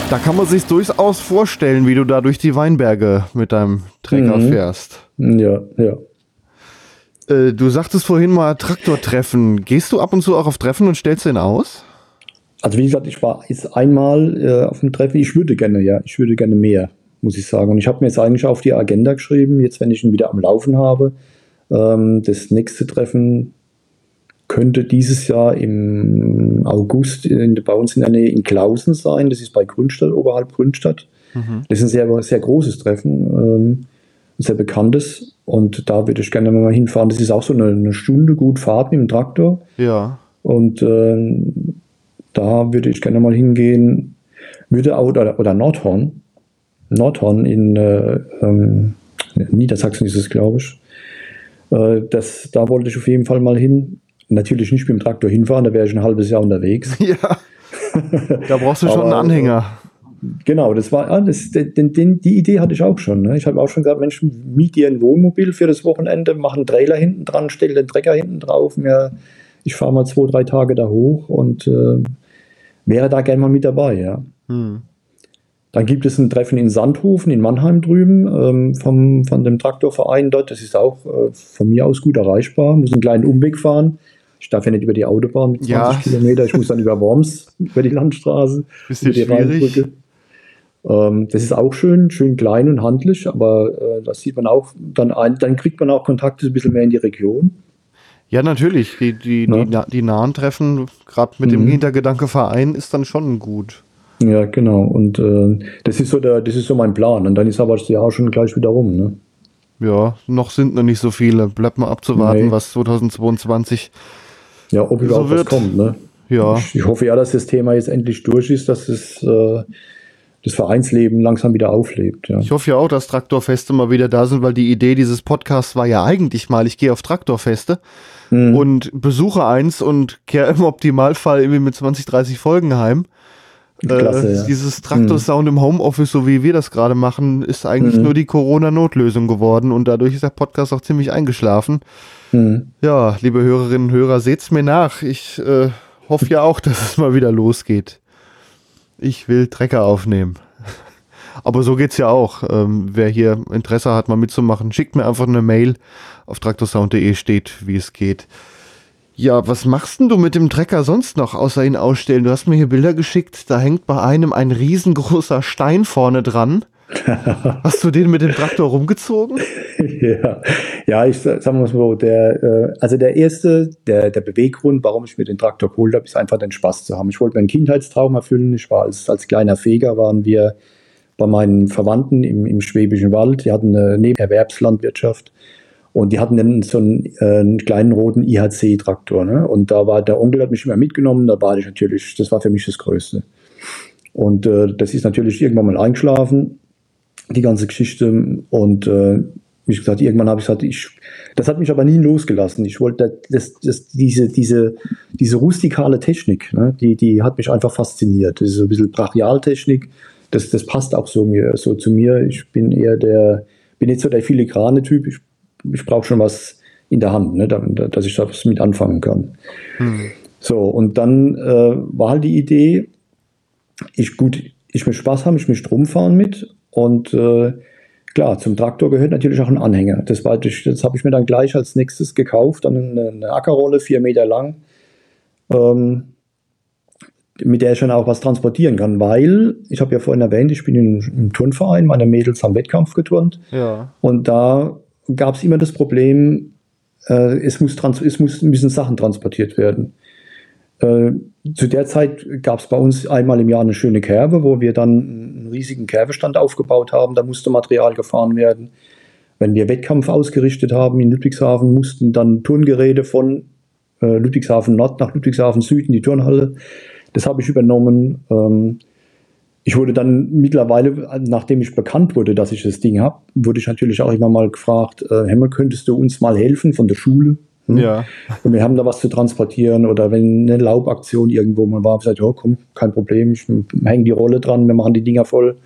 [SPEAKER 2] Da kann man sich durchaus vorstellen, wie du da durch die Weinberge mit deinem Trecker mhm. fährst.
[SPEAKER 3] Ja, ja.
[SPEAKER 2] Äh, du sagtest vorhin mal Traktortreffen. Gehst du ab und zu auch auf Treffen und stellst den aus?
[SPEAKER 3] Also wie gesagt, ich war jetzt einmal äh, auf dem Treffen. Ich würde gerne, ja, ich würde gerne mehr, muss ich sagen. Und ich habe mir jetzt eigentlich auf die Agenda geschrieben, jetzt wenn ich ihn wieder am Laufen habe, ähm, das nächste Treffen könnte dieses Jahr im August in, bei uns in der Nähe in Klausen sein. Das ist bei Grünstadt, oberhalb Grünstadt. Mhm. Das ist ein sehr, sehr großes Treffen, ähm, ein sehr bekanntes. Und da würde ich gerne mal hinfahren. Das ist auch so eine, eine Stunde gut Fahrt mit dem Traktor.
[SPEAKER 2] Ja.
[SPEAKER 3] Und ähm, da würde ich gerne mal hingehen. Würde auch, oder, oder Nordhorn. Nordhorn in äh, ähm, Niedersachsen ist es, glaube ich. Äh, das, da wollte ich auf jeden Fall mal hin. Natürlich nicht mit dem Traktor hinfahren, da wäre ich ein halbes Jahr unterwegs.
[SPEAKER 2] Ja. da brauchst du schon einen Anhänger.
[SPEAKER 3] Genau, das war das, den, den, die Idee hatte ich auch schon. Ne? Ich habe auch schon gesagt, Mensch, miet dir ein Wohnmobil für das Wochenende, mach einen Trailer hinten dran, stell den Trecker hinten drauf. Mir, ich fahre mal zwei, drei Tage da hoch und äh, wäre da gerne mal mit dabei, ja. Hm. Dann gibt es ein Treffen in Sandhofen in Mannheim drüben ähm, vom, von dem Traktorverein dort. Das ist auch äh, von mir aus gut erreichbar. Muss einen kleinen Umweg fahren. Ich darf ja nicht über die Autobahn mit 20 ja. Kilometer, ich muss dann über Worms, über die Landstraße,
[SPEAKER 2] Bisschen über die Rheinbrücke.
[SPEAKER 3] Ähm, das ist auch schön, schön klein und handlich, aber äh, das sieht man auch, dann, ein, dann kriegt man auch Kontakte ein bisschen mehr in die Region.
[SPEAKER 2] Ja, natürlich. Die, die, ja. die, die nahen Treffen, gerade mit mhm. dem Hintergedanke Verein, ist dann schon gut.
[SPEAKER 3] Ja, genau. Und äh, das ist so der, das ist so mein Plan. Und dann ist aber das Jahr schon gleich wieder rum, ne?
[SPEAKER 2] Ja, noch sind noch nicht so viele. Bleibt mal abzuwarten, nee. was 2022
[SPEAKER 3] ja, ob überhaupt so was kommt. Ne?
[SPEAKER 2] Ja.
[SPEAKER 3] Ich, ich, hoffe ja, dass das Thema jetzt endlich durch ist, dass es äh, das Vereinsleben langsam wieder auflebt. Ja.
[SPEAKER 2] Ich hoffe ja auch, dass Traktorfeste mal wieder da sind, weil die Idee dieses Podcasts war ja eigentlich mal, ich gehe auf Traktorfeste mhm. und besuche eins und kehre im Optimalfall irgendwie mit 20, 30 Folgen heim. Klasse, äh, ja. Dieses Traktor-Sound mhm. im Homeoffice, so wie wir das gerade machen, ist eigentlich mhm. nur die Corona-Notlösung geworden und dadurch ist der Podcast auch ziemlich eingeschlafen. Mhm. Ja, liebe Hörerinnen und Hörer, seht's mir nach. Ich äh, hoffe ja auch, dass es mal wieder losgeht. Ich will Trecker aufnehmen. Aber so geht's ja auch. Ähm, wer hier Interesse hat, mal mitzumachen, schickt mir einfach eine Mail. Auf traktorsound.de steht, wie es geht. Ja, was machst denn du mit dem Trecker sonst noch, außer ihn ausstellen? Du hast mir hier Bilder geschickt, da hängt bei einem ein riesengroßer Stein vorne dran. Hast du den mit dem Traktor rumgezogen?
[SPEAKER 3] ja, ja, ich sag mal so, der, äh, also der erste, der, der Beweggrund, warum ich mir den Traktor geholt habe, ist einfach den Spaß zu haben. Ich wollte meinen Kindheitstraum erfüllen. Ich war als, als kleiner Feger, waren wir bei meinen Verwandten im, im Schwäbischen Wald. Die hatten eine Nebenerwerbslandwirtschaft und die hatten dann so einen, äh, einen kleinen roten IHC-Traktor. Ne? Und da war der Onkel hat mich immer mitgenommen, da war ich natürlich, das war für mich das Größte. Und äh, das ist natürlich irgendwann mal eingeschlafen, die ganze Geschichte. Und äh, wie gesagt, irgendwann habe ich gesagt, ich, das hat mich aber nie losgelassen. Ich wollte das, das, diese, diese, diese rustikale Technik, ne, die, die hat mich einfach fasziniert. Das ist so ein bisschen Brachialtechnik. Das, das passt auch so, mir, so zu mir. Ich bin eher der, bin nicht so der filigrane Typ. Ich ich brauche schon was in der Hand, ne, dass ich da was mit anfangen kann. Hm. So, und dann äh, war halt die Idee, ich gut, ich will Spaß haben, ich möchte rumfahren mit und äh, klar, zum Traktor gehört natürlich auch ein Anhänger. Das, das habe ich mir dann gleich als nächstes gekauft, dann eine, eine Ackerrolle, vier Meter lang, ähm, mit der ich dann auch was transportieren kann, weil, ich habe ja vorhin erwähnt, ich bin im, im Turnverein, meine Mädels haben Wettkampf geturnt
[SPEAKER 2] ja.
[SPEAKER 3] und da gab es immer das Problem, äh, es, muss es muss bisschen Sachen transportiert werden. Äh, zu der Zeit gab es bei uns einmal im Jahr eine schöne Kerbe, wo wir dann einen riesigen Kerbestand aufgebaut haben. Da musste Material gefahren werden. Wenn wir Wettkampf ausgerichtet haben in Ludwigshafen, mussten dann Turngeräte von äh, Ludwigshafen Nord nach Ludwigshafen Süd in die Turnhalle. Das habe ich übernommen. Ähm, ich wurde dann mittlerweile, nachdem ich bekannt wurde, dass ich das Ding habe, wurde ich natürlich auch immer mal gefragt, äh, Hemmel, könntest du uns mal helfen von der Schule? Hm? Ja. Und wir haben da was zu transportieren oder wenn eine Laubaktion irgendwo mal war, gesagt, oh komm, kein Problem, ich hänge die Rolle dran, wir machen die Dinger voll.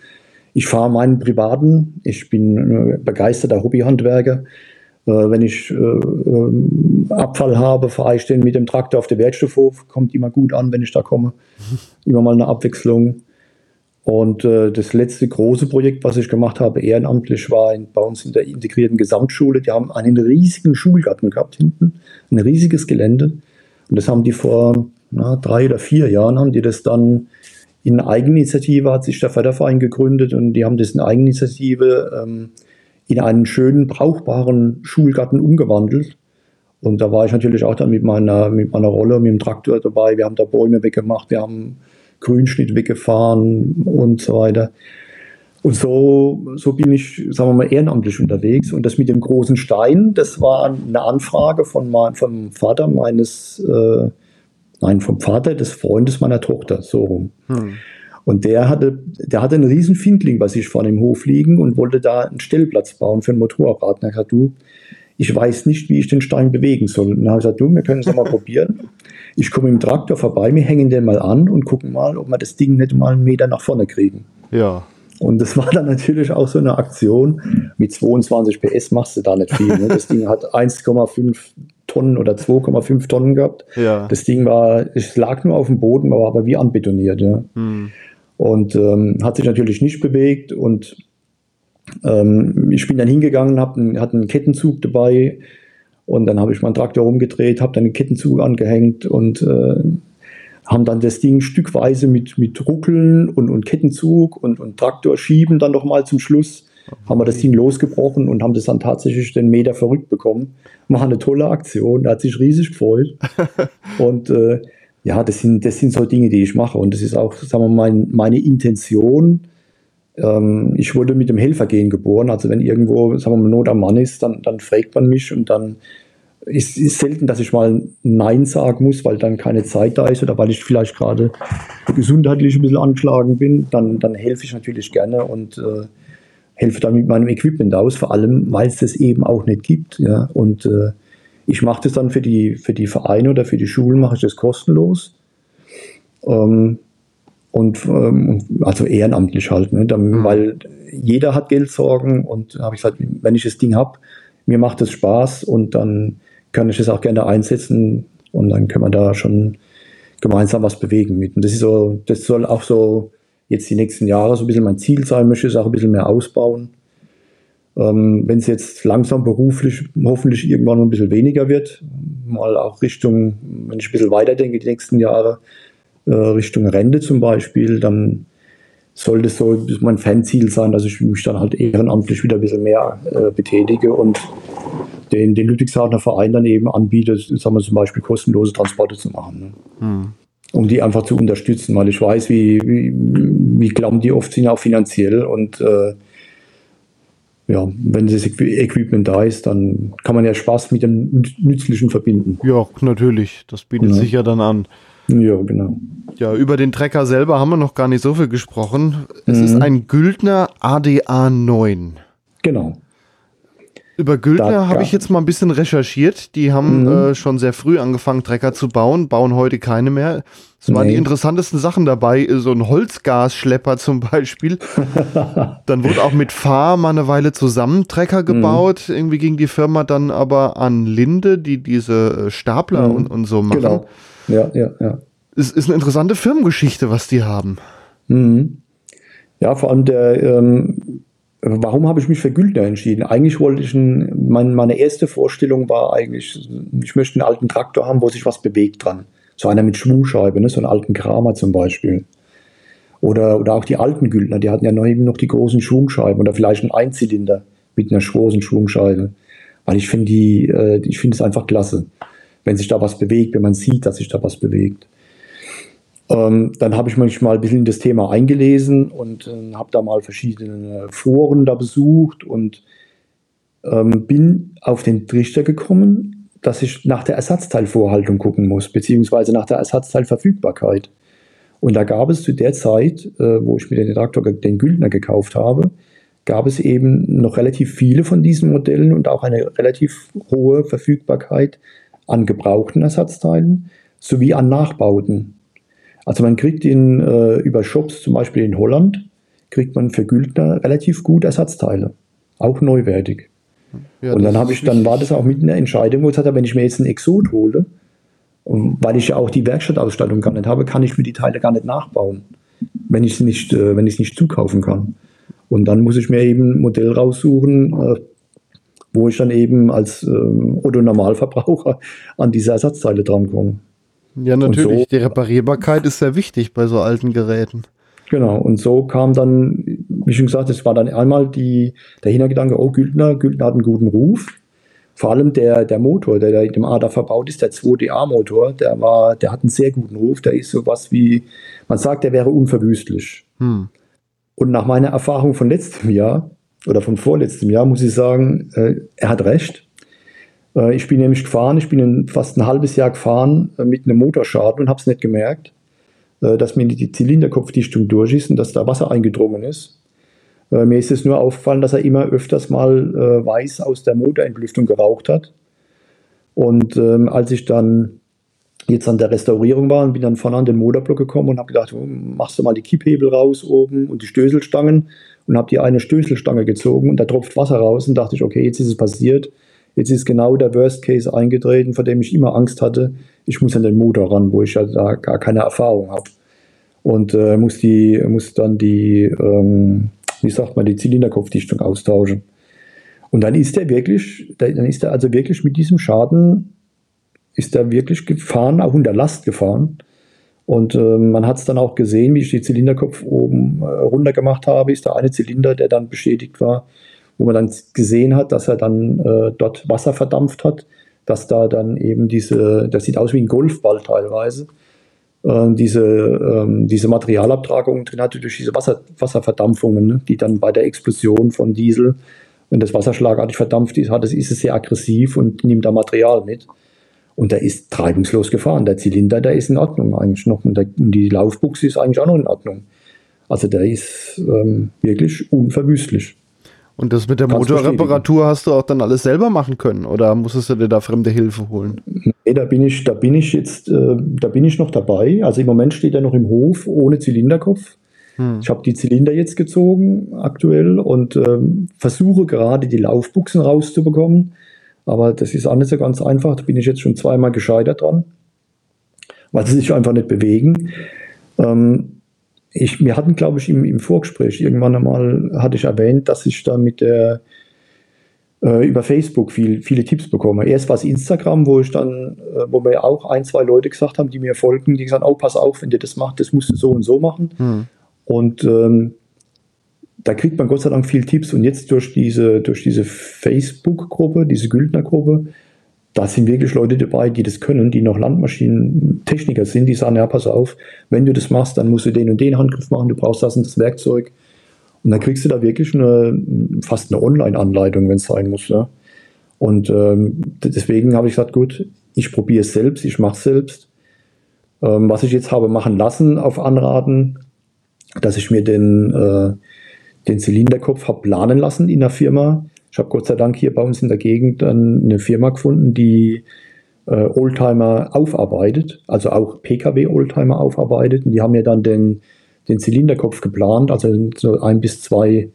[SPEAKER 3] Ich fahre meinen privaten, ich bin begeisterter Hobbyhandwerker. Äh, wenn ich äh, äh, Abfall habe, fahre ich den mit dem Traktor auf den Wertstoffhof, kommt immer gut an, wenn ich da komme. Immer mal eine Abwechslung. Und äh, das letzte große Projekt, was ich gemacht habe, ehrenamtlich, war in, bei uns in der integrierten Gesamtschule. Die haben einen riesigen Schulgarten gehabt hinten, ein riesiges Gelände. Und das haben die vor na, drei oder vier Jahren, haben die das dann in Eigeninitiative, hat sich der Förderverein gegründet und die haben das in Eigeninitiative ähm, in einen schönen, brauchbaren Schulgarten umgewandelt. Und da war ich natürlich auch dann mit meiner, mit meiner Rolle, mit dem Traktor dabei. Wir haben da Bäume weggemacht, wir haben Grünschnitt weggefahren und so weiter. Und so, so bin ich, sagen wir mal, ehrenamtlich unterwegs. Und das mit dem großen Stein, das war eine Anfrage von mein, vom Vater meines, äh, nein, vom Vater des Freundes meiner Tochter, so rum. Hm. Und der hatte, der hatte einen riesen Findling bei sich vor dem Hof liegen und wollte da einen Stellplatz bauen für ein Motorrad. Und er hat du, ich weiß nicht, wie ich den Stein bewegen soll. Und dann habe ich gesagt, du, wir können es mal probieren. Ich komme im Traktor vorbei, wir hängen den mal an und gucken mal, ob wir das Ding nicht mal einen Meter nach vorne kriegen.
[SPEAKER 2] Ja.
[SPEAKER 3] Und das war dann natürlich auch so eine Aktion. Mit 22 PS machst du da nicht viel. Ne? Das Ding hat 1,5 Tonnen oder 2,5 Tonnen gehabt.
[SPEAKER 2] Ja.
[SPEAKER 3] Das Ding war, es lag nur auf dem Boden, war aber wie anbetoniert. Ja. Hm. Und ähm, hat sich natürlich nicht bewegt. Und ähm, ich bin dann hingegangen, hab hatte einen Kettenzug dabei, und dann habe ich meinen Traktor rumgedreht, habe dann den Kettenzug angehängt und äh, haben dann das Ding stückweise mit, mit Ruckeln und, und Kettenzug und, und Traktor schieben dann nochmal zum Schluss. Haben wir das Ding losgebrochen und haben das dann tatsächlich den Meter verrückt bekommen. War eine tolle Aktion, da hat sich riesig gefreut. und äh, ja, das sind, das sind so Dinge, die ich mache. Und das ist auch, sagen wir mal, mein, meine Intention. Ähm, ich wurde mit dem Helfergehen geboren. Also wenn irgendwo, sagen wir mal, Not am Mann ist, dann, dann fragt man mich und dann es ist selten, dass ich mal Nein sagen muss, weil dann keine Zeit da ist oder weil ich vielleicht gerade gesundheitlich ein bisschen angeschlagen bin. Dann, dann helfe ich natürlich gerne und äh, helfe dann mit meinem Equipment aus, vor allem, weil es das eben auch nicht gibt. Ja? Und äh, ich mache das dann für die, für die Vereine oder für die Schulen, mache ich das kostenlos. Ähm, und ähm, also ehrenamtlich halt, ne? Dann, mhm. weil jeder hat Geldsorgen und habe ich gesagt, wenn ich das Ding habe, mir macht es Spaß und dann kann ich das auch gerne einsetzen und dann können wir da schon gemeinsam was bewegen mit. Und das ist so, das soll auch so jetzt die nächsten Jahre so ein bisschen mein Ziel sein, möchte es auch ein bisschen mehr ausbauen. Ähm, Wenn es jetzt langsam beruflich hoffentlich irgendwann mal ein bisschen weniger wird, mal auch Richtung, wenn ich ein bisschen weiterdenke, die nächsten Jahre, Richtung Rente zum Beispiel, dann soll das so mein Fanziel sein, dass ich mich dann halt ehrenamtlich wieder ein bisschen mehr äh, betätige und den, den Ludwigshafener Verein dann eben anbietet, sagen wir zum Beispiel kostenlose Transporte zu machen. Ne? Hm. Um die einfach zu unterstützen, weil ich weiß, wie, wie, wie klamm die oft sind, auch finanziell. Und äh, ja, wenn das Equipment da ist, dann kann man ja Spaß mit dem Nützlichen verbinden.
[SPEAKER 2] Ja, natürlich. Das bietet ja. sich ja dann an.
[SPEAKER 3] Ja, genau.
[SPEAKER 2] Ja, über den Trecker selber haben wir noch gar nicht so viel gesprochen. Es mhm. ist ein Güldner ADA 9.
[SPEAKER 3] Genau.
[SPEAKER 2] Über Güldner habe ich jetzt mal ein bisschen recherchiert. Die haben mhm. äh, schon sehr früh angefangen, Trecker zu bauen, bauen heute keine mehr. Es waren nee. die interessantesten Sachen dabei, so ein Holzgasschlepper zum Beispiel. dann wurde auch mit Fahr mal eine Weile zusammen Trecker mhm. gebaut. Mhm. Irgendwie ging die Firma dann aber an Linde, die diese äh, Stapler mhm. und, und so machen. Genau.
[SPEAKER 3] Ja, ja, ja.
[SPEAKER 2] Es ist eine interessante Firmengeschichte, was die haben.
[SPEAKER 3] Mhm. Ja, vor allem der, ähm, Warum habe ich mich für Güldner entschieden? Eigentlich wollte ich, ein, mein, meine erste Vorstellung war eigentlich, ich möchte einen alten Traktor haben, wo sich was bewegt dran. So einer mit Schwungscheibe, ne? so einen alten Kramer zum Beispiel. Oder, oder auch die alten Güldner, die hatten ja noch eben noch die großen Schwungscheiben oder vielleicht einen Einzylinder mit einer großen Schwungscheibe. Weil ich finde die, äh, ich finde es einfach klasse, wenn sich da was bewegt, wenn man sieht, dass sich da was bewegt. Ähm, dann habe ich mich mal ein bisschen in das Thema eingelesen und äh, habe da mal verschiedene Foren da besucht und ähm, bin auf den Trichter gekommen, dass ich nach der Ersatzteilvorhaltung gucken muss, beziehungsweise nach der Ersatzteilverfügbarkeit. Und da gab es zu der Zeit, äh, wo ich mir den Traktor, den Güldner gekauft habe, gab es eben noch relativ viele von diesen Modellen und auch eine relativ hohe Verfügbarkeit an gebrauchten Ersatzteilen sowie an Nachbauten. Also man kriegt in, äh, über Shops, zum Beispiel in Holland, kriegt man für Güldner relativ gut Ersatzteile, auch neuwertig. Ja, und dann habe ich, dann war das auch mit einer Entscheidung, wo ich gesagt wenn ich mir jetzt einen Exot hole, weil ich ja auch die Werkstattausstattung gar nicht habe, kann ich mir die Teile gar nicht nachbauen, wenn ich es nicht, äh, wenn nicht zukaufen kann. Und dann muss ich mir eben ein Modell raussuchen, äh, wo ich dann eben als ähm, Otto-Normalverbraucher an diese Ersatzteile drankomme.
[SPEAKER 2] Ja, natürlich. So, die Reparierbarkeit ist sehr wichtig bei so alten Geräten.
[SPEAKER 3] Genau, und so kam dann, wie schon gesagt, es war dann einmal die, der Hintergedanke, oh, Güldner, Güldner hat einen guten Ruf. Vor allem der, der Motor, der da in dem ADA verbaut ist, der 2DA-Motor, der war, der hat einen sehr guten Ruf. Der ist sowas wie, man sagt, der wäre unverwüstlich. Hm. Und nach meiner Erfahrung von letztem Jahr oder von vorletztem Jahr muss ich sagen, äh, er hat recht. Äh, ich bin nämlich gefahren, ich bin fast ein halbes Jahr gefahren äh, mit einem Motorschaden und habe es nicht gemerkt. Äh, dass mir die Zylinderkopfdichtung durch ist und dass da Wasser eingedrungen ist. Äh, mir ist es nur aufgefallen, dass er immer öfters mal äh, weiß aus der Motorentlüftung geraucht hat. Und ähm, als ich dann jetzt an der Restaurierung war und bin dann vorne an den Motorblock gekommen und habe gedacht, oh, machst du mal die Kipphebel raus oben und die Stößelstangen und habe die eine Stößelstange gezogen und da tropft Wasser raus und dachte ich, okay, jetzt ist es passiert. Jetzt ist genau der Worst Case eingetreten, vor dem ich immer Angst hatte. Ich muss an den Motor ran, wo ich ja da gar keine Erfahrung habe. Und äh, muss, die, muss dann die, ähm, wie sagt man, die Zylinderkopfdichtung austauschen. Und dann ist er wirklich, dann ist er also wirklich mit diesem Schaden, ist er wirklich gefahren, auch unter Last gefahren. Und äh, man hat es dann auch gesehen, wie ich die Zylinderkopf oben äh, runter gemacht habe, ist der eine Zylinder, der dann beschädigt war, wo man dann gesehen hat, dass er dann äh, dort Wasser verdampft hat, dass da dann eben diese, das sieht aus wie ein Golfball teilweise, äh, diese, ähm, diese Materialabtragung drin hatte durch diese Wasser, Wasserverdampfungen, ne, die dann bei der Explosion von Diesel, wenn das Wasser schlagartig verdampft ist, hat, ist es sehr aggressiv und nimmt da Material mit. Und der ist treibungslos gefahren. Der Zylinder, der ist in Ordnung eigentlich noch. Und, der, und die Laufbuchse ist eigentlich auch noch in Ordnung. Also der ist ähm, wirklich unverwüstlich.
[SPEAKER 2] Und das mit der Motorreparatur hast du auch dann alles selber machen können oder musstest du dir da fremde Hilfe holen?
[SPEAKER 3] Nee, da bin ich, da bin ich jetzt, äh, da bin ich noch dabei. Also im Moment steht er noch im Hof ohne Zylinderkopf. Hm. Ich habe die Zylinder jetzt gezogen aktuell und ähm, versuche gerade die Laufbuchsen rauszubekommen. Aber das ist auch nicht so ganz einfach. Da bin ich jetzt schon zweimal gescheitert dran, weil sie sich einfach nicht bewegen. Ähm, ich, wir hatten, glaube ich, im, im Vorgespräch irgendwann einmal, hatte ich erwähnt, dass ich da mit der äh, über Facebook viel, viele Tipps bekomme. Erst war es Instagram, wo ich dann, äh, wo mir auch ein, zwei Leute gesagt haben, die mir folgen, die gesagt haben, oh, pass auf, wenn du das machst, das musst du so und so machen. Hm. Und ähm, da kriegt man Gott sei Dank viel Tipps. Und jetzt durch diese, durch diese Facebook-Gruppe, diese Güldner-Gruppe, da sind wirklich Leute dabei, die das können, die noch Landmaschinentechniker sind, die sagen, ja, pass auf, wenn du das machst, dann musst du den und den Handgriff machen, du brauchst das und das Werkzeug. Und dann kriegst du da wirklich eine, fast eine Online-Anleitung, wenn es sein muss. Ja. Und ähm, deswegen habe ich gesagt, gut, ich probiere es selbst, ich mache es selbst. Ähm, was ich jetzt habe machen lassen auf Anraten, dass ich mir den, äh, den Zylinderkopf habe planen lassen in der Firma ich habe Gott sei Dank hier bei uns in der Gegend eine Firma gefunden, die äh, Oldtimer aufarbeitet, also auch Pkw-Oldtimer aufarbeitet. Und die haben mir dann den, den Zylinderkopf geplant, also so ein bis zwei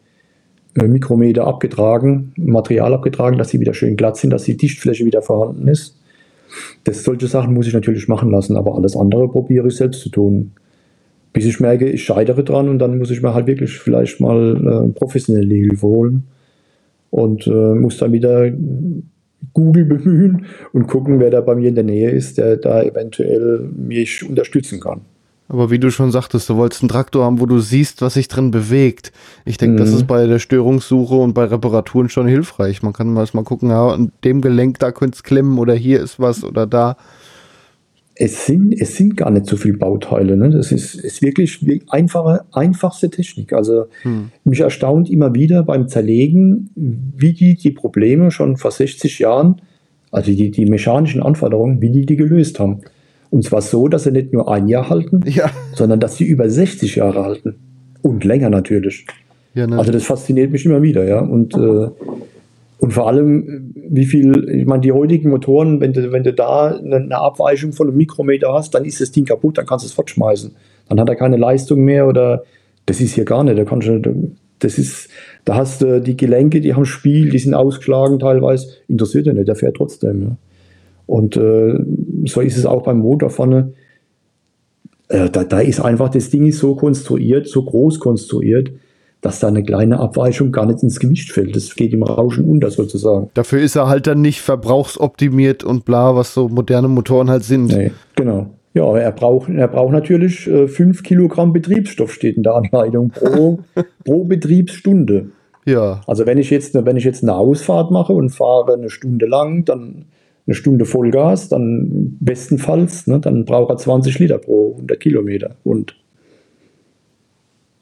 [SPEAKER 3] äh, Mikrometer abgetragen, Material abgetragen, dass sie wieder schön glatt sind, dass die Dichtfläche wieder vorhanden ist. Das, solche Sachen muss ich natürlich machen lassen, aber alles andere probiere ich selbst zu tun. Bis ich merke, ich scheitere dran und dann muss ich mir halt wirklich vielleicht mal äh, professionelle Hilfe holen und äh, muss dann wieder Google bemühen und gucken, wer da bei mir in der Nähe ist, der da eventuell mich unterstützen kann.
[SPEAKER 2] Aber wie du schon sagtest, du wolltest einen Traktor haben, wo du siehst, was sich drin bewegt. Ich denke, mhm. das ist bei der Störungssuche und bei Reparaturen schon hilfreich. Man kann mal gucken, ja, an dem Gelenk, da könnte es klemmen oder hier ist was oder da
[SPEAKER 3] es sind, es sind gar nicht so viele Bauteile. Ne? Das ist, ist wirklich einfache, einfachste Technik. Also hm. mich erstaunt immer wieder beim Zerlegen, wie die die Probleme schon vor 60 Jahren, also die, die mechanischen Anforderungen, wie die die gelöst haben. Und zwar so, dass sie nicht nur ein Jahr halten, ja. sondern dass sie über 60 Jahre halten. Und länger natürlich. Ja, ne? Also das fasziniert mich immer wieder, ja. Und äh, Und vor allem, wie viel, ich meine, die heutigen Motoren, wenn du, wenn du da eine Abweichung von einem Mikrometer hast, dann ist das Ding kaputt, dann kannst du es fortschmeißen. Dann hat er keine Leistung mehr oder das ist hier gar nicht. Da kannst du, das ist, da hast du die Gelenke, die haben Spiel, die sind ausgeschlagen teilweise, interessiert er nicht, der fährt trotzdem. Ja. Und äh, so ist es auch beim Motor vorne. Äh, da, da ist einfach das Ding ist so konstruiert, so groß konstruiert, dass da eine kleine Abweichung gar nicht ins Gewicht fällt. Das geht im Rauschen unter sozusagen.
[SPEAKER 2] Dafür ist er halt dann nicht verbrauchsoptimiert und bla, was so moderne Motoren halt sind. Nee,
[SPEAKER 3] genau. Ja, er braucht, er braucht natürlich äh, 5 Kilogramm Betriebsstoff, steht in der Anleitung, pro, pro Betriebsstunde. Ja. Also wenn ich jetzt, wenn ich jetzt eine Ausfahrt mache und fahre eine Stunde lang, dann eine Stunde Vollgas, dann bestenfalls, ne, dann braucht er 20 Liter pro 100 Kilometer. Und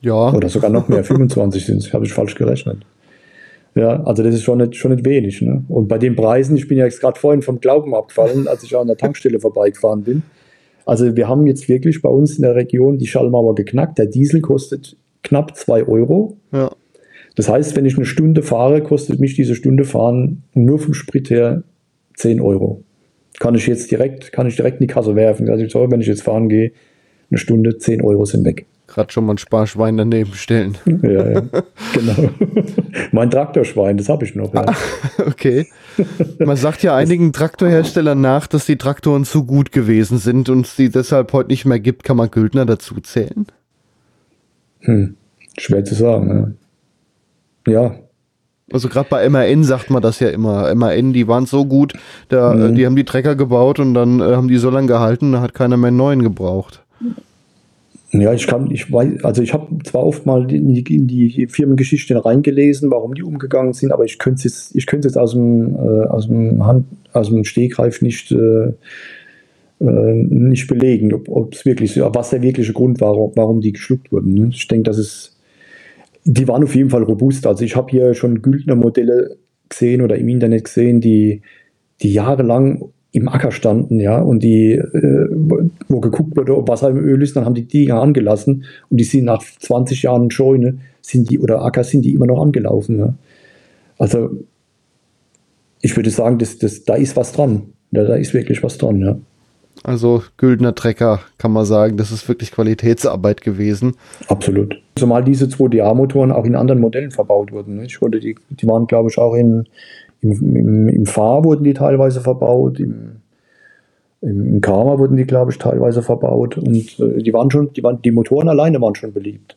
[SPEAKER 3] ja. Oder sogar noch mehr, 25 sind es, habe ich falsch gerechnet. Ja, also das ist schon nicht, schon nicht wenig. Ne? Und bei den Preisen, ich bin ja jetzt gerade vorhin vom Glauben abgefallen, als ich an der Tankstelle vorbeigefahren bin. Also wir haben jetzt wirklich bei uns in der Region die Schallmauer geknackt. Der Diesel kostet knapp 2 Euro. Ja. Das heißt, wenn ich eine Stunde fahre, kostet mich diese Stunde fahren nur vom Sprit her 10 Euro. Kann ich jetzt direkt, kann ich direkt in die Kasse werfen. Also wenn ich jetzt fahren gehe, eine Stunde, 10 Euro sind weg.
[SPEAKER 2] Gerade schon mal ein Sparschwein daneben stellen. Ja, ja.
[SPEAKER 3] genau. mein Traktorschwein, das habe ich noch. Ja.
[SPEAKER 2] okay. Man sagt ja einigen Traktorherstellern nach, dass die Traktoren zu gut gewesen sind und es die deshalb heute nicht mehr gibt. Kann man Güldner dazu zählen?
[SPEAKER 3] Hm. Schwer zu sagen. Ja. ja.
[SPEAKER 2] Also gerade bei MAN sagt man das ja immer. MAN, die waren so gut, da, mhm. die haben die Trecker gebaut und dann äh, haben die so lange gehalten, da hat keiner mehr einen neuen gebraucht.
[SPEAKER 3] Ja, ich kann, ich weiß, also ich habe zwar oft mal in die, in die Firmengeschichte reingelesen, warum die umgegangen sind, aber ich könnte es ich könnte jetzt aus dem, äh, aus dem Hand, aus dem Stegreif nicht, äh, äh, nicht belegen, ob es wirklich was der wirkliche Grund war, warum die geschluckt wurden. Ne? Ich denke, dass es, die waren auf jeden Fall robust. Also ich habe hier schon Güldner Modelle gesehen oder im Internet gesehen, die, die jahrelang im Acker standen, ja, und die, äh, wo geguckt wurde, ob Wasser im Öl ist, dann haben die Dinger angelassen und die sind nach 20 Jahren Scheune, sind die, oder Acker sind die immer noch angelaufen. Ja. Also, ich würde sagen, das, das, da ist was dran. Ja, da ist wirklich was dran, ja.
[SPEAKER 2] Also Güldner Trecker kann man sagen, das ist wirklich Qualitätsarbeit gewesen.
[SPEAKER 3] Absolut. Zumal diese 2DA-Motoren auch in anderen Modellen verbaut wurden. Ich wollte die, die waren, glaube ich, auch in, im, im, im Fahr wurden die teilweise verbaut, im, im, im Karma wurden die, glaube ich, teilweise verbaut und äh, die waren schon, die waren, die Motoren alleine waren schon beliebt.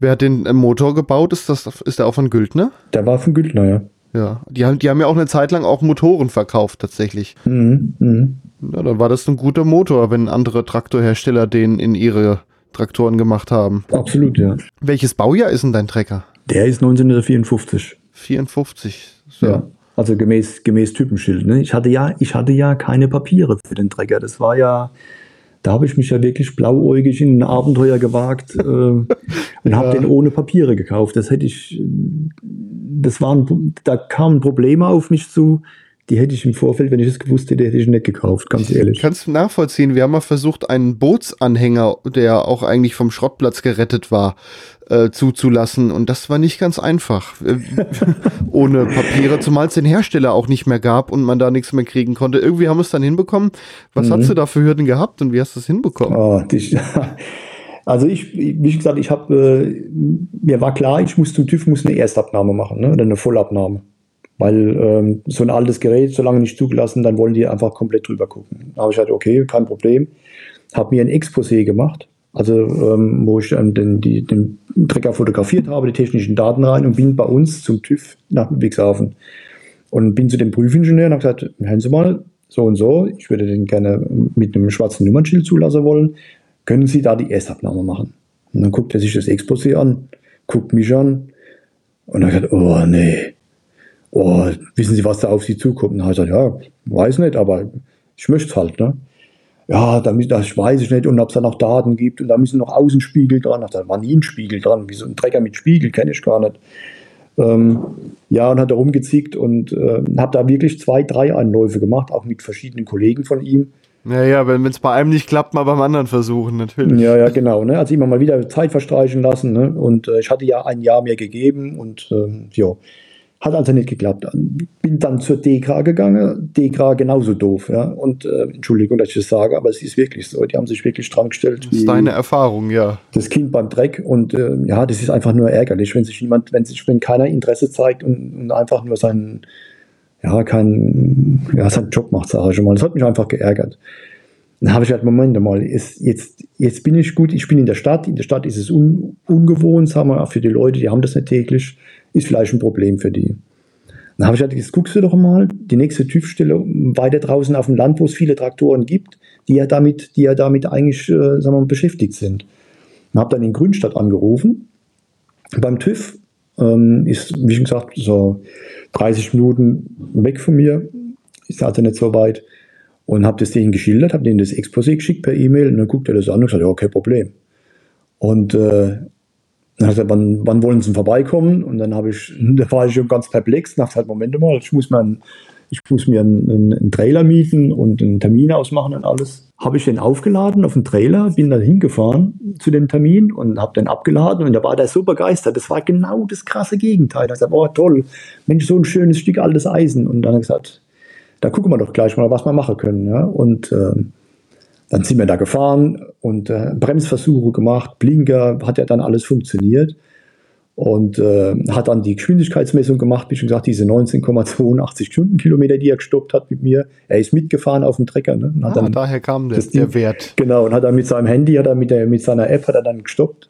[SPEAKER 2] Wer hat den äh, Motor gebaut? Ist das, ist der auch von Güldner?
[SPEAKER 3] Der war von Güldner, ja.
[SPEAKER 2] Ja, die haben, die haben ja auch eine Zeit lang auch Motoren verkauft, tatsächlich. Mhm, mh. Ja, dann war das ein guter Motor, wenn andere Traktorhersteller den in ihre Traktoren gemacht haben.
[SPEAKER 3] Absolut, ja.
[SPEAKER 2] Welches Baujahr ist denn dein Trecker?
[SPEAKER 3] Der ist 1954.
[SPEAKER 2] 54.
[SPEAKER 3] So. Ja. Also gemäß, gemäß Typenschild. Ne? Ich, hatte ja, ich hatte ja keine Papiere für den Trecker. Das war ja, da habe ich mich ja wirklich blauäugig in ein Abenteuer gewagt äh, und ja. habe den ohne Papiere gekauft. Das hätte ich, das waren, da kamen Probleme auf mich zu, die hätte ich im Vorfeld, wenn ich es gewusst hätte, hätte ich nicht gekauft, ganz ehrlich.
[SPEAKER 2] Kannst du nachvollziehen? Wir haben mal versucht, einen Bootsanhänger, der auch eigentlich vom Schrottplatz gerettet war, äh, zuzulassen. Und das war nicht ganz einfach. Äh, ohne Papiere, zumal es den Hersteller auch nicht mehr gab und man da nichts mehr kriegen konnte. Irgendwie haben wir es dann hinbekommen. Was mhm. hast du da für Hürden gehabt und wie hast du es hinbekommen? Oh, die,
[SPEAKER 3] also ich, wie gesagt, ich habe, äh, mir war klar, ich muss zum TÜV muss eine Erstabnahme machen, ne? oder eine Vollabnahme. Weil ähm, so ein altes Gerät, solange nicht zugelassen, dann wollen die einfach komplett drüber gucken. Da habe ich gesagt, okay, kein Problem. Habe mir ein Exposé gemacht, also ähm, wo ich ähm, den, die, den Trecker fotografiert habe, die technischen Daten rein und bin bei uns zum TÜV nach Ludwigshafen. Und bin zu dem Prüfingenieur und habe gesagt, hören Sie mal, so und so, ich würde den gerne mit einem schwarzen Nummernschild zulassen wollen. Können Sie da die Erstabnahme machen? Und dann guckt er sich das Exposé an, guckt mich an und dann sagt, oh nee, oh, wissen Sie, was da auf Sie zukommt? Und dann habe ich gesagt, ja, weiß nicht, aber ich möchte es halt. Ne? Ja, damit, das weiß ich nicht und ob es da noch Daten gibt und da müssen noch Außenspiegel dran. Ach, da war nie ein Spiegel dran. Wie so ein Trecker mit Spiegel kenne ich gar nicht. Ähm, ja, und hat da rumgezickt und äh, habe da wirklich zwei, drei Anläufe gemacht, auch mit verschiedenen Kollegen von ihm.
[SPEAKER 2] Ja, ja, wenn es bei einem nicht klappt, mal beim anderen versuchen, natürlich.
[SPEAKER 3] Ja, ja, genau. Ne? Also immer mal wieder Zeit verstreichen lassen. Ne? Und äh, ich hatte ja ein Jahr mehr gegeben und ähm, ja, Hat also nicht geklappt. Bin dann zur DEKRA gegangen. DEKRA genauso doof. Ja? Und äh, Entschuldigung, dass ich das sage, aber es ist wirklich so. Die haben sich wirklich dran gestellt.
[SPEAKER 2] Das ist deine Erfahrung, ja.
[SPEAKER 3] Das Kind beim Dreck. Und äh, ja, das ist einfach nur ärgerlich, wenn sich jemand, wenn sich, wenn keiner Interesse zeigt und, und einfach nur seinen, ja, keinen, ja, seinen Job macht, sage ich schon mal. Das hat mich einfach geärgert. Dann habe ich halt, Moment mal, jetzt, jetzt, jetzt bin ich gut, ich bin in der Stadt. In der Stadt ist es un, ungewohnt, sagen wir, für die Leute, die haben das nicht täglich ist vielleicht ein Problem für die. Dann habe ich gesagt, jetzt guckst du doch mal, die nächste TÜV-Stelle weiter draußen auf dem Land, wo es viele Traktoren gibt, die ja damit, die ja damit eigentlich äh, sagen wir mal, beschäftigt sind. Und habe dann in Grünstadt angerufen. Beim TÜV ähm, ist, wie schon gesagt, so 30 Minuten weg von mir, ist also nicht so weit. Und habe das denen geschildert, habe denen das Exposé geschickt per E-Mail und dann guckt er das an und sagt, ja, kein Problem. Und äh, dann hat er, wann, wann wollen Sie vorbeikommen? Und dann habe ich, da war ich schon ganz perplex und dachte halt, Moment mal, ich muss mir, einen, ich muss mir einen, einen, Trailer mieten und einen Termin ausmachen und alles. Habe ich den aufgeladen auf den Trailer, bin dann hingefahren zu dem Termin und habe den abgeladen und da war der so begeistert. Das war genau das krasse Gegenteil. Er hat gesagt, oh toll, Mensch, so ein schönes Stück altes Eisen. Und dann hat er gesagt, da gucken wir doch gleich mal, was wir machen können. Ja? Und äh, dann sind wir da gefahren und äh, Bremsversuche gemacht, Blinker, hat ja dann alles funktioniert. Und äh, hat dann die Geschwindigkeitsmessung gemacht, wie schon gesagt, diese 19,82 Stundenkilometer, die er gestoppt hat mit mir. Er ist mitgefahren auf dem Trecker. Ne?
[SPEAKER 2] Ah,
[SPEAKER 3] dann
[SPEAKER 2] daher kam der, der Wert.
[SPEAKER 3] Genau, und hat dann mit seinem Handy, hat er mit, der, mit seiner App hat er dann gestoppt,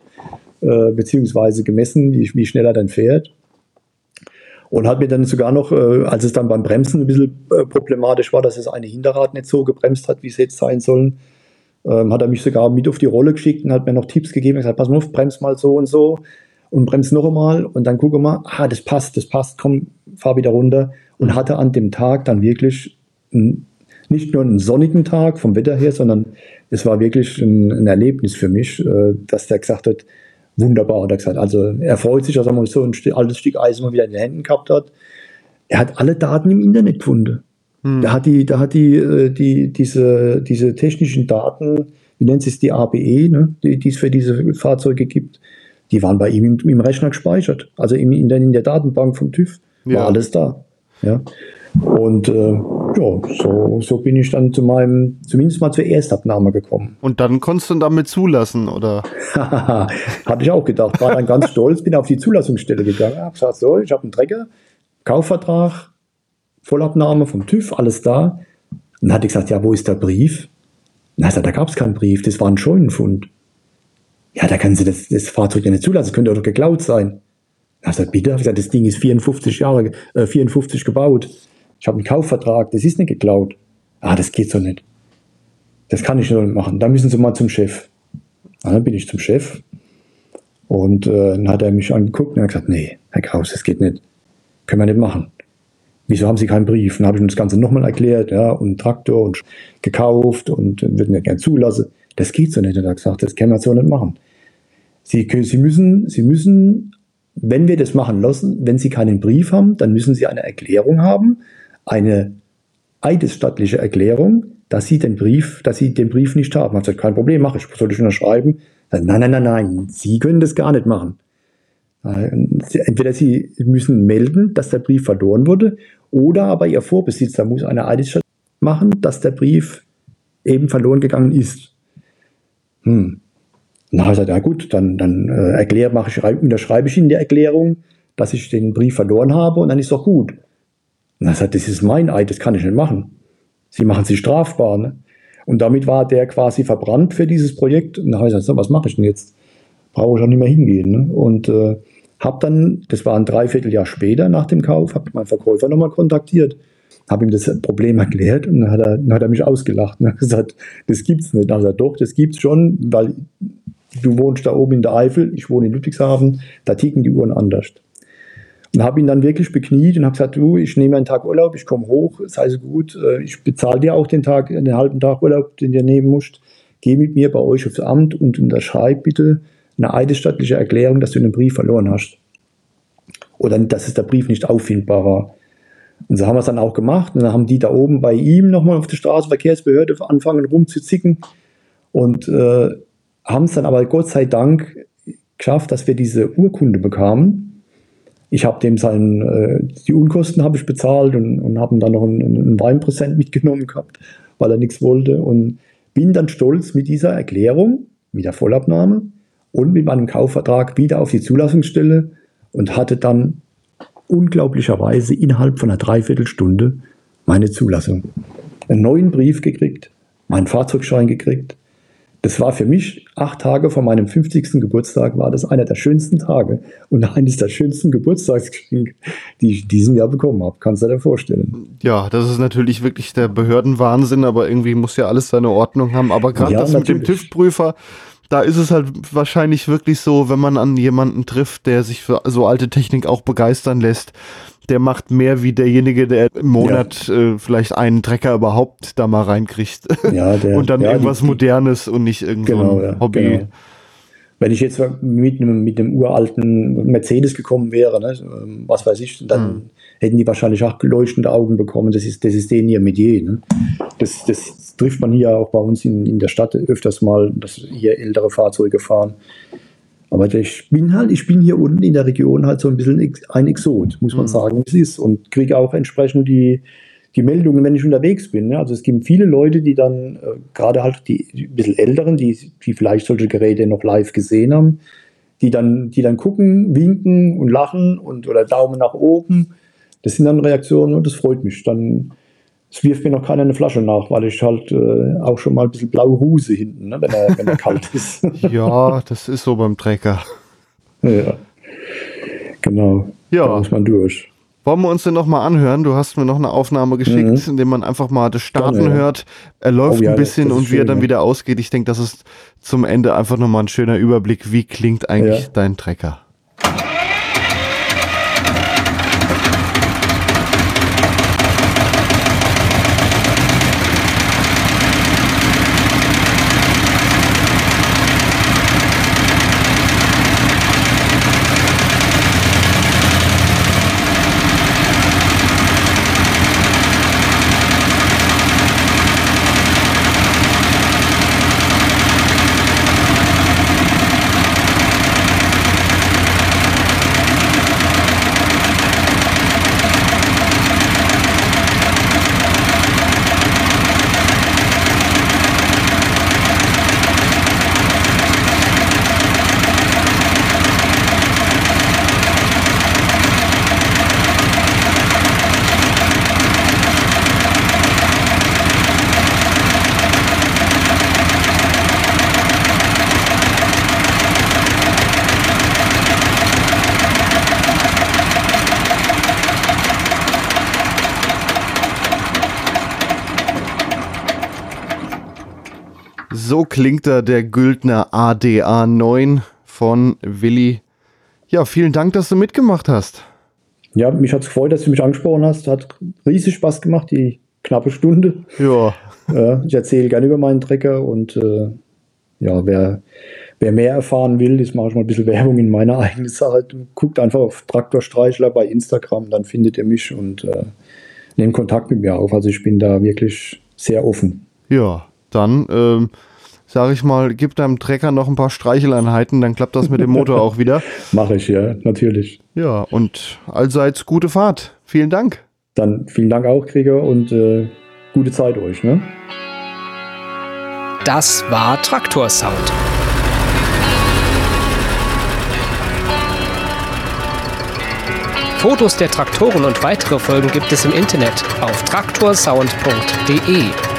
[SPEAKER 3] äh, beziehungsweise gemessen, wie, wie schnell er dann fährt. Und hat mir dann sogar noch, äh, als es dann beim Bremsen ein bisschen äh, problematisch war, dass das eine Hinterrad nicht so gebremst hat, wie es jetzt sein sollen, ähm, hat er mich sogar mit auf die Rolle geschickt und hat mir noch Tipps gegeben. Er hat gesagt, pass mal auf, bremst mal so und so und bremst noch einmal und dann gucke mal, ah, das passt, das passt, komm, fahr wieder runter. Und hatte an dem Tag dann wirklich ein, nicht nur einen sonnigen Tag vom Wetter her, sondern es war wirklich ein, ein Erlebnis für mich, äh, dass der gesagt hat, wunderbar, hat er gesagt. Also er freut sich, dass er mal so ein altes Stück Eisen mal wieder in den Händen gehabt hat. Er hat alle Daten im Internet gefunden. Hm. Da hat die, da hat die, äh, die, diese, diese technischen Daten, wie nennt es die ABE, ne, die, die es für diese Fahrzeuge gibt, die waren bei ihm im, im Rechner gespeichert. Also im, in, der, in der Datenbank vom TÜV war ja. alles da. Ja. Und äh, ja, so, so bin ich dann zu meinem, zumindest mal zur Erstabnahme gekommen.
[SPEAKER 2] Und dann konntest du damit zulassen, oder?
[SPEAKER 3] Hatte ich auch gedacht. War dann ganz stolz, bin auf die Zulassungsstelle gegangen. Hab gesagt, so, ich habe einen Trecker, Kaufvertrag, Vollabnahme vom TÜV, alles da. Und dann hatte ich gesagt, ja, wo ist der Brief? Na, da gab es keinen Brief, das war ein Scheunenfund. Ja, da können Sie das, das Fahrzeug ja nicht zulassen, das könnte doch geklaut sein. Na, ich gesagt, bitte, ich gesagt, das Ding ist 54 Jahre, äh, 54 gebaut. Ich habe einen Kaufvertrag, das ist nicht geklaut. Ah, das geht so nicht. Das kann ich nicht machen. Da müssen Sie mal zum Chef. Und dann bin ich zum Chef und äh, dann hat er mich angeguckt und hat gesagt, nee, Herr Kraus, das geht nicht. Können wir nicht machen wieso haben Sie keinen Brief? Dann habe ich ihm das Ganze nochmal erklärt, ja, und Traktor und gekauft und würden ja gern zulassen. Das geht so nicht, hat er gesagt, das können wir so nicht machen. Sie, Sie, müssen, Sie müssen, wenn wir das machen lassen, wenn Sie keinen Brief haben, dann müssen Sie eine Erklärung haben, eine eidesstattliche Erklärung, dass Sie den Brief, dass Sie den Brief nicht haben. Ich gesagt, kein Problem, mache ich. Soll ich unterschreiben? Nein, nein, nein, nein, Sie können das gar nicht machen. Äh, entweder Sie müssen melden, dass der Brief verloren wurde, oder aber Ihr Vorbesitzer muss eine Eidesstatt machen, dass der Brief eben verloren gegangen ist. Hm. Habe ich gesagt, ja gut, dann, dann äh, erkläre, mache ich, unterschreibe ich Ihnen die Erklärung, dass ich den Brief verloren habe und dann ist doch gut. Und er gesagt, das ist mein Eid, das kann ich nicht machen. Sie machen sich strafbar. Ne? Und damit war der quasi verbrannt für dieses Projekt. Und dann habe ich gesagt, was mache ich denn jetzt? Brauche ich auch nicht mehr hingehen. Ne? Und äh, habe dann, das war ein Dreivierteljahr später nach dem Kauf, habe meinen Verkäufer nochmal kontaktiert, habe ihm das Problem erklärt und dann hat er, dann hat er mich ausgelacht und hat gesagt, das gibt's nicht. Dann hat er doch, das gibt's schon, weil du wohnst da oben in der Eifel, ich wohne in Ludwigshafen, da ticken die Uhren anders. Und habe ihn dann wirklich bekniet und habe gesagt, du, ich nehme einen Tag Urlaub, ich komme hoch, sei so gut, äh, ich bezahle dir auch den Tag, den halben Tag Urlaub, den du nehmen musst. Geh mit mir bei euch aufs Amt und unterschreib bitte eine eidesstattliche Erklärung, dass du den Brief verloren hast. Oder dass es der Brief nicht auffindbar war. Und so haben wir es dann auch gemacht. Und dann haben die da oben bei ihm nochmal auf der Straßenverkehrsbehörde angefangen rumzuzicken. Und äh, haben es dann aber Gott sei Dank geschafft, dass wir diese Urkunde bekamen, Ich habe dem sein, äh, die Unkosten habe ich bezahlt und, und habe dann noch einen, einen Weinpräsent mitgenommen gehabt, weil er nichts wollte. Und bin dann stolz mit dieser Erklärung, mit der Vollabnahme und mit meinem Kaufvertrag wieder auf die Zulassungsstelle und hatte dann unglaublicherweise innerhalb von einer Dreiviertelstunde meine Zulassung. Einen neuen Brief gekriegt, meinen Fahrzeugschein gekriegt. Das war für mich acht Tage vor meinem 50. Geburtstag, war das einer der schönsten Tage und eines der schönsten Geburtstagsgeschenke, die ich in diesem Jahr bekommen habe. Kannst du dir vorstellen?
[SPEAKER 2] Ja, das ist natürlich wirklich der Behördenwahnsinn, aber irgendwie muss ja alles seine Ordnung haben. Aber gerade ja, das natürlich. mit dem TÜV-Prüfer, da ist es halt wahrscheinlich wirklich so, wenn man an jemanden trifft, der sich für so alte Technik auch begeistern lässt, der macht mehr wie derjenige, der im Monat ja. äh, vielleicht einen Trecker überhaupt da mal reinkriegt. Ja, der, und dann ja, irgendwas die, Modernes und nicht irgendein genau, Hobby. Genau.
[SPEAKER 3] Wenn ich jetzt mit einem, mit einem uralten Mercedes gekommen wäre, ne, was weiß ich, dann hm. hätten die wahrscheinlich auch leuchtende Augen bekommen. Das ist, das ist denen ihr Metier. Ne? Das, das trifft man hier auch bei uns in, in der Stadt öfters mal, dass hier ältere Fahrzeuge fahren. Aber ich bin halt, ich bin hier unten in der Region halt so ein bisschen ein Exot, muss man mhm. sagen, es ist. Und kriege auch entsprechend die, die Meldungen, wenn ich unterwegs bin. Ja. Also es gibt viele Leute, die dann, äh, gerade halt die, die ein bisschen älteren, die, die vielleicht solche Geräte noch live gesehen haben, die dann, die dann gucken, winken und lachen und oder Daumen nach oben. Das sind dann Reaktionen und das freut mich. Dann es wirft mir noch keiner eine Flasche nach, weil ich halt äh, auch schon mal ein bisschen blaue Huse hinten, ne, wenn, er, wenn er kalt ist.
[SPEAKER 2] ja, das ist so beim Trecker.
[SPEAKER 3] Ja, genau.
[SPEAKER 2] Ja. Da muss man durch. Wollen wir uns den nochmal anhören? Du hast mir noch eine Aufnahme geschickt, mhm. in der man einfach mal das Starten Gerne, hört. Er läuft oh, ja, ein bisschen und wie er dann wieder ausgeht. Ich denke, das ist zum Ende einfach nochmal ein schöner Überblick. Wie klingt eigentlich ja. dein Trecker? So klingt da der Güldner ADA 9 von Willi. Ja, vielen Dank, dass du mitgemacht hast.
[SPEAKER 3] Ja, mich hat es gefreut, dass du mich angesprochen hast. Hat riesig Spaß gemacht, die knappe Stunde.
[SPEAKER 2] Ja.
[SPEAKER 3] Äh, ich erzähle gerne über meinen Trecker und äh, ja, wer, wer mehr erfahren will, das mache ich mal ein bisschen Werbung in meiner eigenen Sache. Guckt einfach auf Traktorstreichler bei Instagram, dann findet ihr mich und äh, nehmt Kontakt mit mir auf. Also ich bin da wirklich sehr offen.
[SPEAKER 2] Ja, dann ähm, sage ich mal, gib deinem Trecker noch ein paar Streicheleinheiten, dann klappt das mit dem Motor auch wieder.
[SPEAKER 3] Mache ich, ja, natürlich.
[SPEAKER 2] Ja, und allseits gute Fahrt. Vielen Dank.
[SPEAKER 3] Dann vielen Dank auch, Krieger, und äh, gute Zeit euch. Ne?
[SPEAKER 1] Das war Traktorsound. Fotos der Traktoren und weitere Folgen gibt es im Internet auf traktorsound.de.